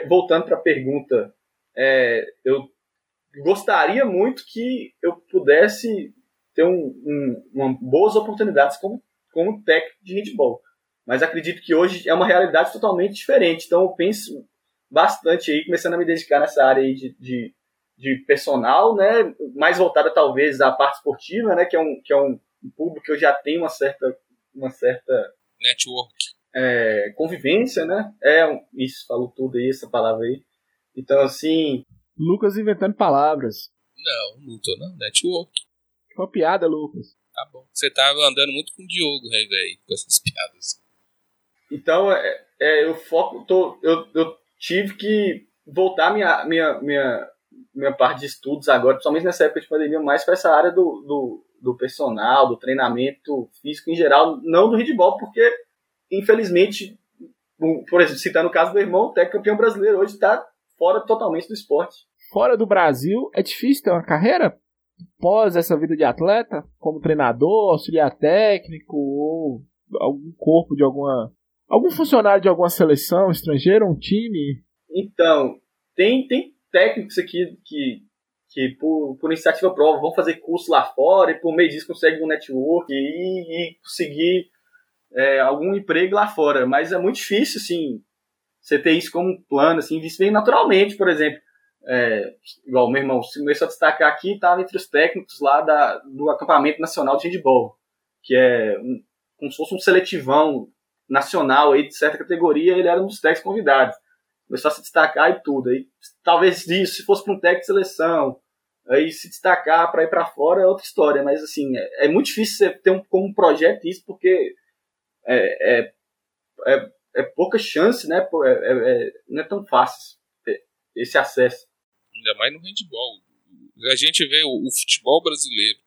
voltando para a pergunta, é, eu gostaria muito que eu pudesse ter um, um, uma, boas oportunidades como, como técnico de handball. Mas acredito que hoje é uma realidade totalmente diferente. Então, eu penso bastante aí, começando a me dedicar nessa área aí de, de, de personal, né, mais voltada talvez à parte esportiva, né, que é um, que é um público que eu já tenho uma certa, uma certa network. É, convivência, né? É, isso, falou tudo aí, essa palavra aí. Então, assim. Lucas inventando palavras. Não, não tô não. Network. Uma piada, Lucas. Tá bom. Você tava andando muito com o Diogo, né, velho, com essas piadas. Então, é, é, eu foco. Tô, eu, eu tive que voltar minha, minha, minha, minha parte de estudos agora, principalmente nessa época de pandemia, mais para essa área do, do, do personal, do treinamento físico em geral, não do handball, porque, infelizmente, por exemplo, citando o caso do irmão, o técnico campeão brasileiro hoje está fora totalmente do esporte. Fora do Brasil, é difícil ter uma carreira pós essa vida de atleta, como treinador, auxiliar técnico ou algum corpo de alguma. algum funcionário de alguma seleção estrangeira, um time? Então, tem, tem técnicos aqui que que por, por iniciativa própria vão fazer curso lá fora e por meio disso conseguem um network e, e conseguir é, algum emprego lá fora. Mas é muito difícil, assim, você ter isso como plano, assim, isso vem naturalmente, por exemplo. é, igual meu irmão começou a destacar aqui, estava entre os técnicos lá da, do acampamento nacional de handball, que é um, como se fosse um seletivão nacional aí de certa categoria, ele era um dos técnicos convidados. Começou a se destacar e tudo. Aí, talvez isso, se fosse para um técnico de seleção, aí se destacar para ir para fora é outra história, mas assim, é, é muito difícil você ter um, como um projeto isso, porque é, é, é, é pouca chance, né? É, é, é, não é tão fácil esse acesso. Ainda mais no handball. A gente vê o, o futebol brasileiro,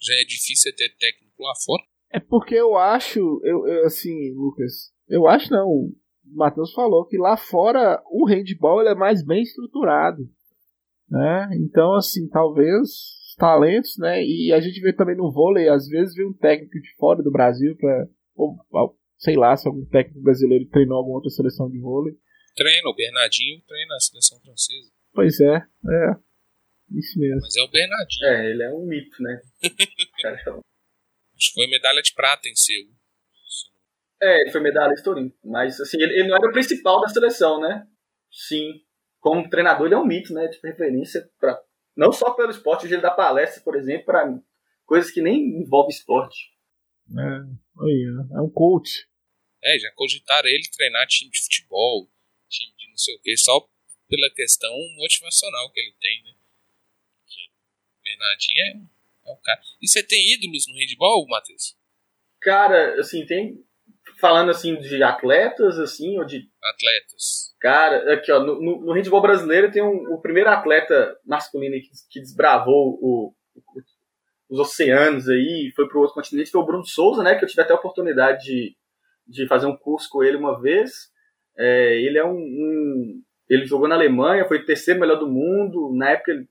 já é difícil ter técnico lá fora. É porque eu acho, eu, eu assim, Lucas, eu acho não, Matheus falou que lá fora o handball é mais bem estruturado, né? Então, assim, talvez talentos, né? E a gente vê também no vôlei, às vezes vê um técnico de fora do Brasil para ou, sei lá, se algum técnico brasileiro treinou alguma outra seleção de vôlei. Treina, o Bernardinho treina a seleção francesa. Pois é, é. Isso mesmo. Mas é o Bernardinho. É, ele é um mito, né? Acho que foi medalha de prata em seu. É, ele foi medalhista olímpico. Mas, assim, ele, ele, não era o principal da seleção, né? Sim. Como treinador, ele é um mito, né? De referência para Não só pelo esporte, ele dá palestra, por exemplo, para coisas que nem envolvem esporte. É, é um coach. É, já cogitaram ele treinar time de futebol, time de não sei o quê, só pela questão motivacional que ele tem, né? Bernardinho é, é o cara. E você tem ídolos no handball, Matheus? Cara, assim, tem. Falando assim de atletas, assim, ou de. Atletas. Cara, aqui, ó, no, no handball brasileiro tem um, o primeiro atleta masculino que, que desbravou o, o, os oceanos aí, foi para outro continente, foi o Bruno Souza, né? Que eu tive até a oportunidade de, de fazer um curso com ele uma vez. É, ele é um, um, Ele jogou na Alemanha, foi o terceiro melhor do mundo. Na época, ele,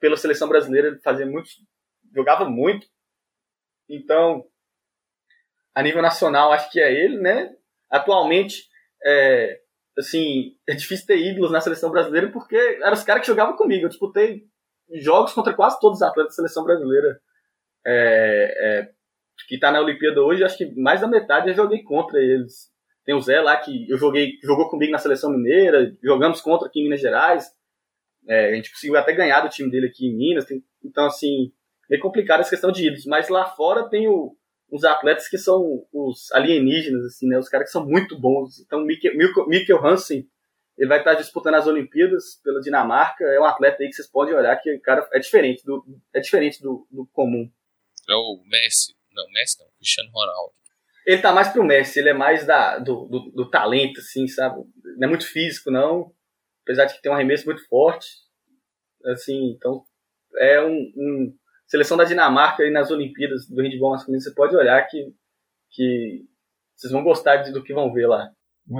pela seleção brasileira, ele fazia muito. jogava muito. Então, a nível nacional, acho que é ele, né? Atualmente, é, assim, é difícil ter ídolos na seleção brasileira porque eram os caras que jogavam comigo. Eu disputei jogos contra quase todos os atletas da seleção brasileira é, é, que está na Olimpíada hoje. Acho que mais da metade eu joguei contra eles. Tem o Zé lá que eu joguei, jogou comigo na seleção mineira, jogamos contra aqui em Minas Gerais. É, a gente conseguiu até ganhar do time dele aqui em Minas. Tem, então, assim, é complicado essa questão de ídolos. Mas lá fora tem o, os atletas que são os alienígenas, assim, né? Os caras que são muito bons. Então, Mikkel, Mikkel Hansen, ele vai estar disputando as Olimpíadas pela Dinamarca. É um atleta aí que vocês podem olhar que o cara é diferente do, é diferente do, do comum. É o Messi. Não, Messi não, Cristiano Ronaldo. Ele tá mais pro Messi, ele é mais da, do, do, do talento, assim, sabe? Não é muito físico, não. Apesar de que tem um arremesso muito forte. Assim, então é um, um seleção da Dinamarca aí nas Olimpíadas do handball masculino, você pode olhar que, que vocês vão gostar do que vão ver lá.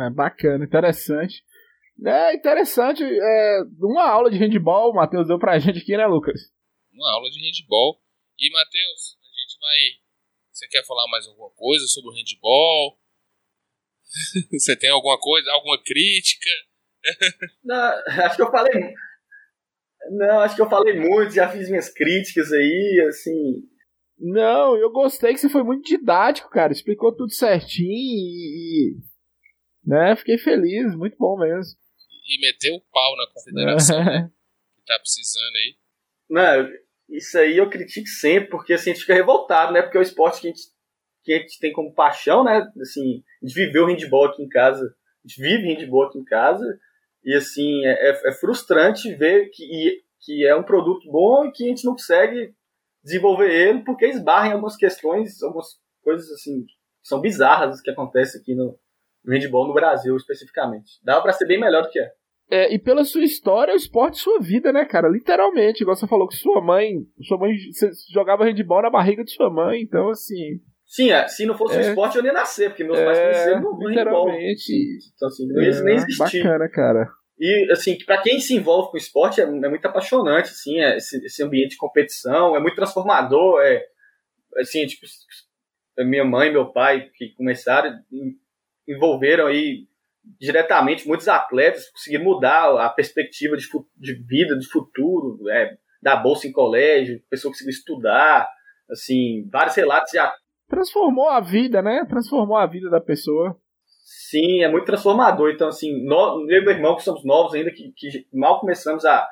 É bacana, interessante. É interessante, é, uma aula de handball o Matheus deu pra gente aqui, né, Lucas? Uma aula de handball. E, Matheus, a gente vai você quer falar mais alguma coisa sobre o handball? Você tem alguma coisa, alguma crítica? Não, acho que eu falei. Não, acho que eu falei muito, já fiz minhas críticas aí, assim. Não, eu gostei que você foi muito didático, cara. Explicou tudo certinho e. Né, fiquei feliz, muito bom mesmo. E meteu o pau na confederação, né? Que tá precisando aí. Não, isso aí eu critico sempre, porque assim, a gente fica revoltado, né? Porque é o esporte que a gente, que a gente tem como paixão, né? Assim, a gente viveu o handball aqui em casa, a gente vive handball aqui em casa, e assim, é, é, é frustrante ver que, que é um produto bom e que a gente não consegue desenvolver ele porque esbarra em algumas questões, algumas coisas assim, que são bizarras que acontecem aqui no, no handball no Brasil especificamente. Dava para ser bem melhor do que é. É, e pela sua história, o esporte sua vida, né, cara? Literalmente, igual você falou que sua mãe. Sua mãe você jogava handball na barriga de sua mãe, então assim. Sim, é, se não fosse é, o esporte, eu nem ia nascer, porque meus é, pais conheceram no literalmente. Então, assim, não ia é, nem existir. Bacana, cara. E, assim, para quem se envolve com esporte, é, é muito apaixonante, assim, é, esse, esse, ambiente de competição, é muito transformador, é, assim, tipo, minha mãe e meu pai, que começaram, envolveram aí diretamente muitos atletas conseguiram mudar a perspectiva de, de vida, de futuro, é, da bolsa em colégio, pessoa conseguiu estudar, assim, vários relatos já. Transformou a vida, né? Transformou a vida da pessoa. Sim, é muito transformador. Então, assim, nós, eu e meu irmão, que somos novos ainda, que, que mal começamos a,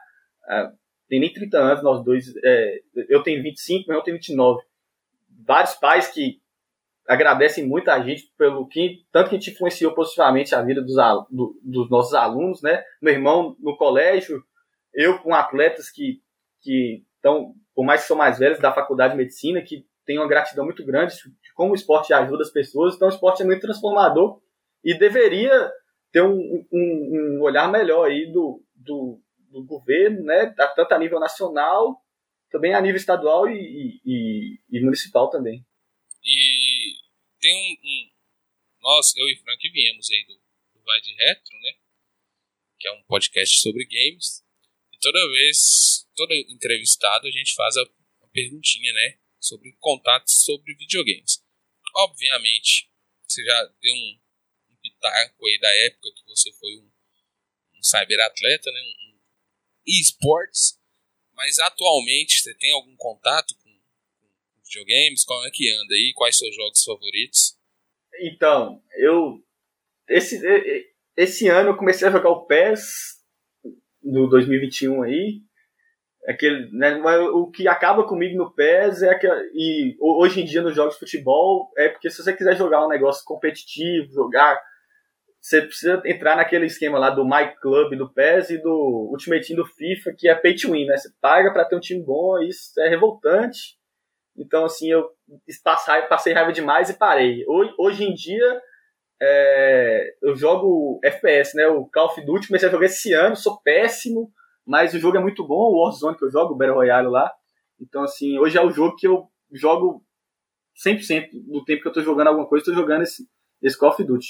a. Tem nem 30 anos, nós dois. É, eu tenho 25, meu irmão tem 29. Vários pais que agradecem muito a gente pelo que. Tanto que a gente influenciou positivamente a vida dos, do, dos nossos alunos, né? Meu irmão no colégio, eu com atletas que que estão, por mais que são mais velhos, da faculdade de medicina, que têm uma gratidão muito grande de como o esporte ajuda as pessoas. Então, o esporte é muito transformador e deveria ter um, um, um olhar melhor aí do, do, do, governo, né, tanto a nível nacional, também a nível estadual e, e, e municipal também. E tem um, um, Nós, eu e Frank, viemos aí do, do Vai de Retro, né? Que é um podcast sobre games. E toda vez, todo entrevistado, a gente faz a, a perguntinha, né? Sobre contatos sobre videogames. Obviamente, você já deu um, pitaco aí da época que você foi um, um cyberatleta, né? Um, um esportes. Mas atualmente você tem algum contato com, com videogames? Como é que anda aí? Quais seus jogos favoritos? Então, eu esse, esse ano eu comecei a jogar o PES no 2021 aí. Aquele, né, o que acaba comigo no PES é que e hoje em dia nos jogos de futebol é porque se você quiser jogar um negócio competitivo, jogar você precisa entrar naquele esquema lá do My Club do PES e do Ultimate Team do FIFA, que é pay to win, né? Você paga para ter um time bom, isso é revoltante. Então, assim, eu passei, raiva demais e parei. Hoje, hoje em dia, é, eu jogo FPS, né? O Call of Duty, comecei a jogar esse ano, sou péssimo, mas o jogo é muito bom, o Warzone que eu jogo, o Battle Royale lá. Então, assim, hoje é o jogo que eu jogo 100% do tempo que eu tô jogando alguma coisa, eu tô jogando esse, esse Call of Duty.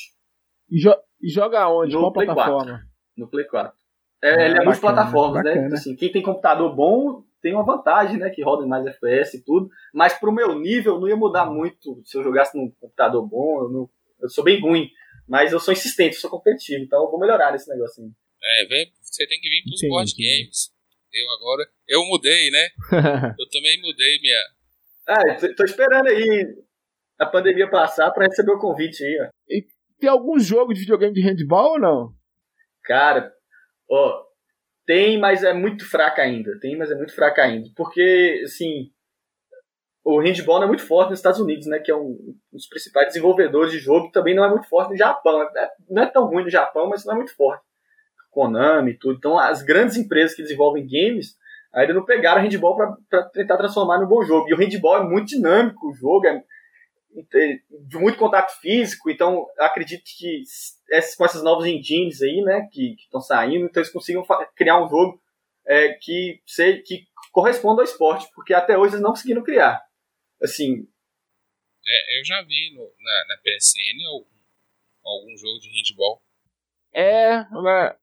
E, jo e joga onde? No Qual Play plataforma? 4. No Play 4. É, ah, ele é multiplataformas, né? Assim, quem tem computador bom tem uma vantagem, né? Que roda mais FPS e tudo. Mas pro meu nível não ia mudar muito se eu jogasse num computador bom. Eu, não, eu sou bem ruim. Mas eu sou insistente, sou competitivo. Então eu vou melhorar nesse negocinho. É, vem, você tem que vir pros board games. Eu agora. Eu mudei, né? eu também mudei minha. Ah, tô esperando aí a pandemia passar para receber o convite aí, ó. E tem algum jogo de videogame de handball ou não? Cara, ó, tem, mas é muito fraca ainda. Tem, mas é muito fraca ainda. Porque, assim, o handball não é muito forte nos Estados Unidos, né? Que é um, um dos principais desenvolvedores de jogo. Também não é muito forte no Japão. É, não é tão ruim no Japão, mas não é muito forte. Konami e tudo. Então, as grandes empresas que desenvolvem games ainda não pegaram o handball para tentar transformar no bom jogo. E o handball é muito dinâmico, o jogo é de muito contato físico, então acredito que com essas novas engines aí, né, que estão saindo, então eles consigam criar um jogo é, que, sei, que corresponda ao esporte, porque até hoje eles não conseguiram criar. Assim. É, eu já vi no, na, na PSN algum, algum jogo de handball. É, na,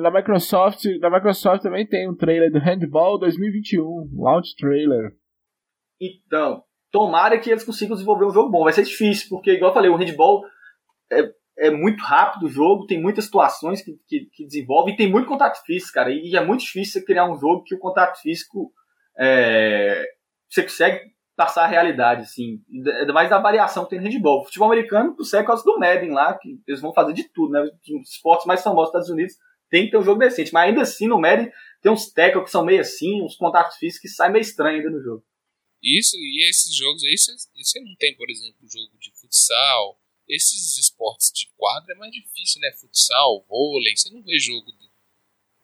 na Microsoft, na Microsoft também tem um trailer do Handball 2021, launch trailer. Então, Tomara que eles consigam desenvolver um jogo bom. Vai ser difícil, porque, igual eu falei, o handball é, é muito rápido o jogo, tem muitas situações que, que, que, desenvolve e tem muito contato físico, cara. E é muito difícil você criar um jogo que o contato físico é, você consegue passar a realidade, assim. Ainda mais da variação que tem no handball. O futebol americano, por ser por causa do Madden lá, que eles vão fazer de tudo, né? Os esportes mais famosos dos Estados Unidos tem que ter um jogo decente. Mas ainda assim, no Madden, tem uns tackles que são meio assim, uns contatos físicos que saem meio estranho ainda no jogo. Isso, e esses jogos aí, você não tem, por exemplo, jogo de futsal. Esses esportes de quadra é mais difícil, né? Futsal, vôlei, você não vê jogo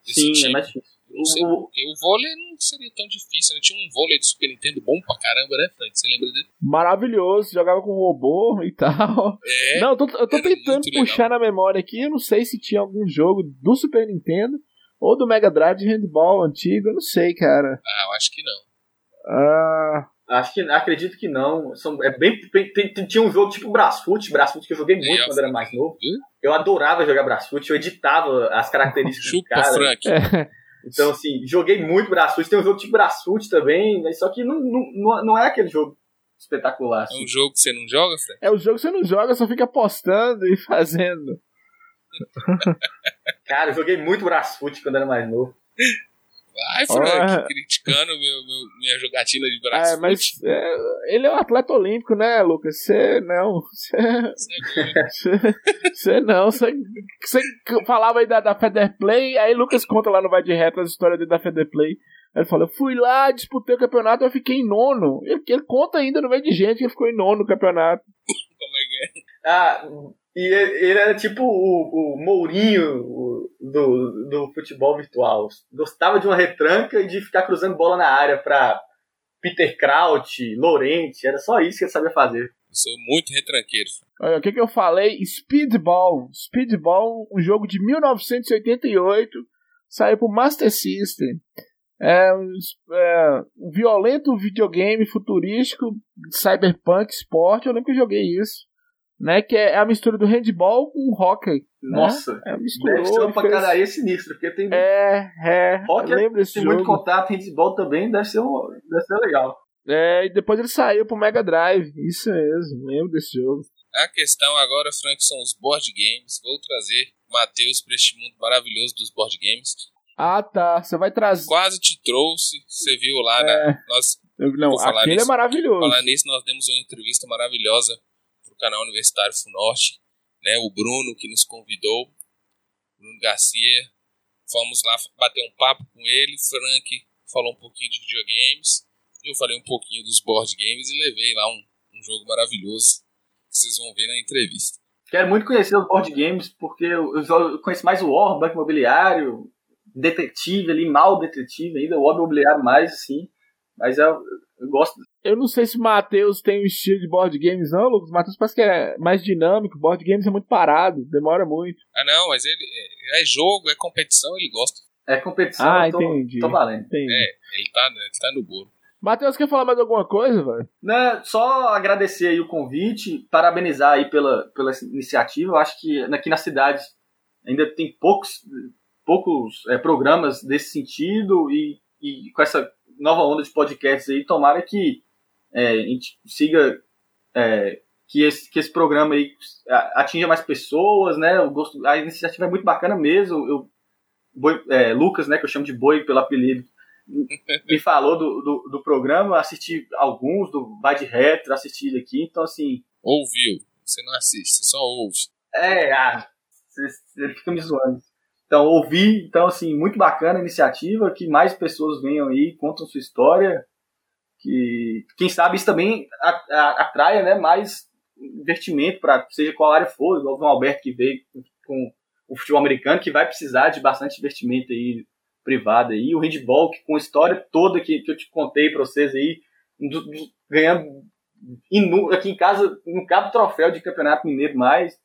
desse Sim, tipo. é mais difícil. Não sei o... porque. O vôlei não seria tão difícil, né? Tinha um vôlei do Super Nintendo bom pra caramba, né, Frank? Você lembra dele? Maravilhoso, jogava com robô e tal. É, não, eu tô, eu tô tentando puxar na memória aqui, eu não sei se tinha algum jogo do Super Nintendo ou do Mega Drive de handball antigo, eu não sei, cara. Ah, eu acho que não. Ah. Acho que acredito que não. São, é bem, tem, tinha um jogo tipo Brasfoot, Brasfoot que eu joguei muito é, quando era mais novo. Eu adorava jogar Brasfoot, eu editava as características Chupa, do cara. Frank. É. Então, assim, joguei muito Brasfoot. Tem um jogo tipo Brasfoot também, mas só que não, não, não é aquele jogo espetacular. Assim. É um jogo que você não joga? É um jogo que você não joga, só fica apostando e fazendo. cara, eu joguei muito Brasfoot quando era mais novo. Vai, Frank, criticando meu, meu, minha jogatina de braço. É, mas é, ele é um atleta olímpico, né, Lucas? Você não. Você não. Você falava aí da, da Feder Play, aí Lucas conta lá no Vai de Reto as histórias dele da Feder Play. Ele falou, fui lá, disputei o campeonato, eu fiquei em nono. Ele, ele conta ainda no meio de gente que ficou em nono no campeonato. Como é que é? Ah, e ele era tipo o, o Mourinho do, do futebol virtual. Gostava de uma retranca e de ficar cruzando bola na área pra Peter Kraut, Lorente, era só isso que ele sabia fazer. Eu sou muito retranqueiro. Olha, o que, que eu falei? Speedball. Speedball, um jogo de 1988, saiu pro Master System. É um, é um violento videogame futurístico, cyberpunk, esporte. Eu lembro que eu joguei isso né? Que é a mistura do handball com hockey. Né? Nossa, né? é misturou, deve ser uma pancadaria fez... sinistra, porque tem é, é, hockey lembro desse tem jogo. muito contato, handball também deve ser, um, deve ser legal. É, e depois ele saiu pro Mega Drive, isso mesmo, lembro desse jogo. A questão agora, Frank, são os board games. Vou trazer Matheus para este mundo maravilhoso dos board games. Ah, tá. Você vai trazer. Quase te trouxe. Você viu lá, né? é. Nós. Não, aquele nisso, é maravilhoso. Falar nisso, nós demos uma entrevista maravilhosa canal Universitário Funorte, né, o Bruno que nos convidou, Bruno Garcia, fomos lá bater um papo com ele, Frank falou um pouquinho de videogames, eu falei um pouquinho dos board games e levei lá um, um jogo maravilhoso que vocês vão ver na entrevista. Quero muito conhecer os board games, porque eu, eu conheço mais o War, Banco Imobiliário, detetive ali, mal detetive ainda, o War Imobiliário mais, assim, mas eu, eu gosto eu não sei se o Matheus tem um estilo de board games, não, Lucas. O Matheus parece que é mais dinâmico. Board games é muito parado, demora muito. Ah, não, mas ele é jogo, é competição, ele gosta. É competição, ah, tô, entendi. tô valendo. Entendi. É, ele tá, ele tá no bolo. Matheus, quer falar mais alguma coisa, velho? Não, só agradecer aí o convite, parabenizar aí pela, pela iniciativa. Eu acho que aqui na cidade ainda tem poucos, poucos é, programas desse sentido e, e com essa nova onda de podcasts aí, tomara que é, a gente siga é, que, esse, que esse programa aí atinja mais pessoas, né? Eu gosto, a iniciativa é muito bacana mesmo. Eu, Boi, é, Lucas, né, que eu chamo de Boi pelo apelido, me falou do, do, do, programa, assisti alguns, do Vai de Retro, assisti ele aqui, então assim. Ouviu, você não assiste, você só ouve. É, ah, você, você fica me zoando. Então, ouvi, então assim, muito bacana a iniciativa, que mais pessoas venham aí, contam sua história que quem sabe isso também atraia né, mais investimento para seja qual área for, igual o Alberto que veio com o futebol americano, que vai precisar de bastante investimento aí privado aí, o handball, que com a história toda que, que eu te contei para vocês aí, do, do, ganhando inu, aqui em casa, não cabe troféu de campeonato mineiro mais,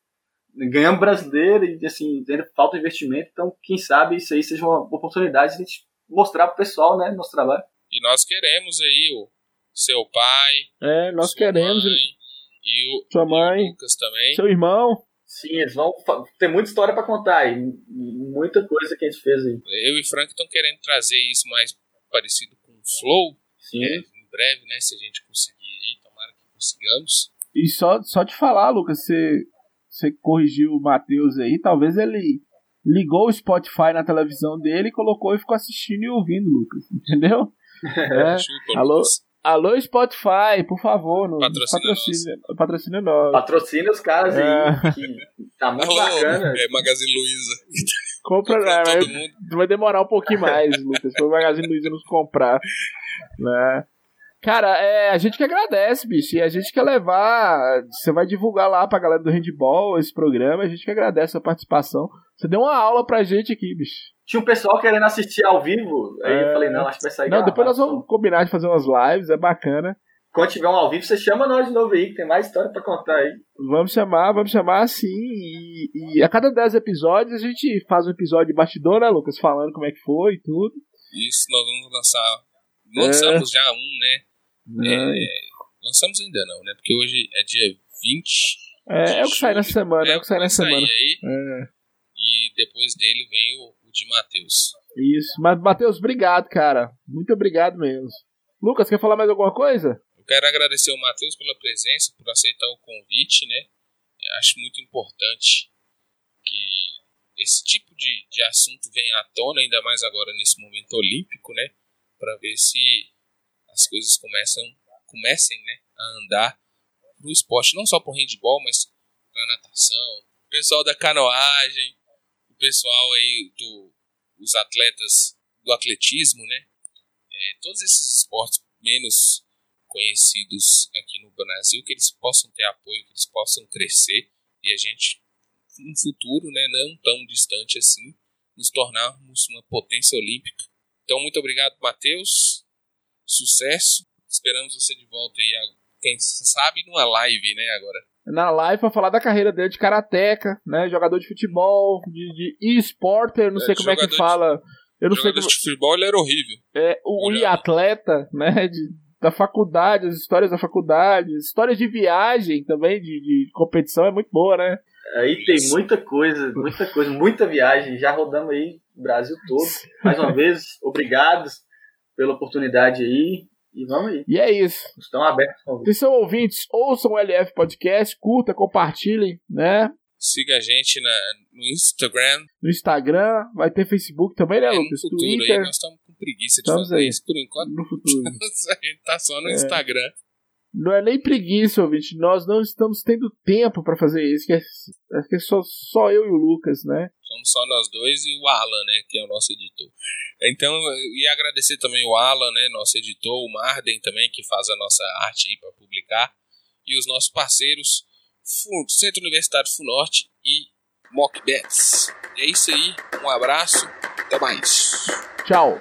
ganhamos brasileiro e assim, ainda falta investimento, então quem sabe isso aí seja uma oportunidade de a gente mostrar pro pessoal, né, nosso trabalho. E nós queremos aí o seu pai. É, nós queremos. Mãe, e o, sua mãe. E o Lucas também. Seu irmão. Sim, eles vão ter muita história para contar aí. Muita coisa que a gente fez aí. Eu e Frank estão querendo trazer isso mais parecido com o Flow. Sim. É, em breve, né? Se a gente conseguir aí, tomara que consigamos. E só, só te falar, Lucas, você, você corrigiu o Matheus aí, talvez ele ligou o Spotify na televisão dele, colocou e ficou assistindo e ouvindo, Lucas. Entendeu? É. Alô, alô, Spotify, por favor, no, patrocina, patrocina, patrocina nós. Patrocina os caras é. aí, que tá muito alô, bacana. É Magazine Luiza. Compra, né, vai demorar um pouquinho mais, Lucas, para o Magazine Luiza nos comprar. Né? Cara, é, a gente que agradece, bicho. E a gente quer levar. Você vai divulgar lá pra galera do handball esse programa. A gente que agradece a participação. Você deu uma aula pra gente aqui, bicho. Tinha um pessoal querendo assistir ao vivo. Aí é... eu falei, não, acho que vai sair. Não, depois nós vamos combinar de fazer umas lives, é bacana. Quando tiver um ao vivo, você chama nós de novo aí, que tem mais história pra contar aí. Vamos chamar, vamos chamar sim. E, e a cada 10 episódios a gente faz um episódio de bastidor, né, Lucas? Falando como é que foi e tudo. Isso, nós vamos lançar. Lançamos é... já um, né? É... Lançamos ainda não, né? Porque hoje é dia 20. É, é o que sai na semana, é, é o que sai na semana. Aí, é. E depois dele vem o, o de Matheus. Isso, mas Matheus, obrigado, cara. Muito obrigado mesmo. Lucas, quer falar mais alguma coisa? Eu quero agradecer o Matheus pela presença, por aceitar o convite, né? Eu acho muito importante que esse tipo de, de assunto venha à tona, ainda mais agora nesse momento olímpico, né? Para ver se as coisas começam, comecem né, a andar pro esporte, não só pro handball, mas pra natação, o pessoal da canoagem, o pessoal aí do os atletas do atletismo, né? É, todos esses esportes menos conhecidos aqui no Brasil, que eles possam ter apoio, que eles possam crescer e a gente, no futuro, né, não tão distante assim, nos tornarmos uma potência olímpica. Então, muito obrigado, Matheus. Sucesso. Esperamos você de volta aí, quem sabe, numa live, né, agora. Na live para falar da carreira dele de karateca, né, jogador de futebol, de, de e-sporter, não é, sei como é que fala. Eu não sei como... de futebol ele era horrível. É, o, o atleta, né, de, da faculdade, as histórias da faculdade, histórias de viagem também, de, de competição, é muito boa, né? Aí tem muita coisa, muita coisa, muita viagem. Já rodamos aí o Brasil todo. Mais uma vez, obrigado pela oportunidade aí. E vamos aí. E é isso. Estão abertos. Se são ouvintes, ouçam o LF Podcast, curta, compartilhem, né? Siga a gente na, no Instagram. No Instagram, vai ter Facebook também, né, é, Lucas? No futuro Twitter. aí, nós estamos com preguiça de estamos fazer aí. isso por enquanto. No futuro. a gente tá só no é. Instagram. Não é nem preguiça, ouvinte. Nós não estamos tendo tempo para fazer isso. Que é, é, que é só, só eu e o Lucas, né? Somos só nós dois e o Alan, né? Que é o nosso editor. Então, e agradecer também o Alan, né? Nosso editor, o Marden também, que faz a nossa arte aí para publicar. E os nossos parceiros Centro Universitário Funorte e Mockbets. É isso aí, um abraço, até mais. Tchau.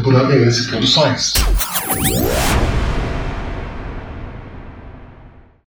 Por ABS Produções.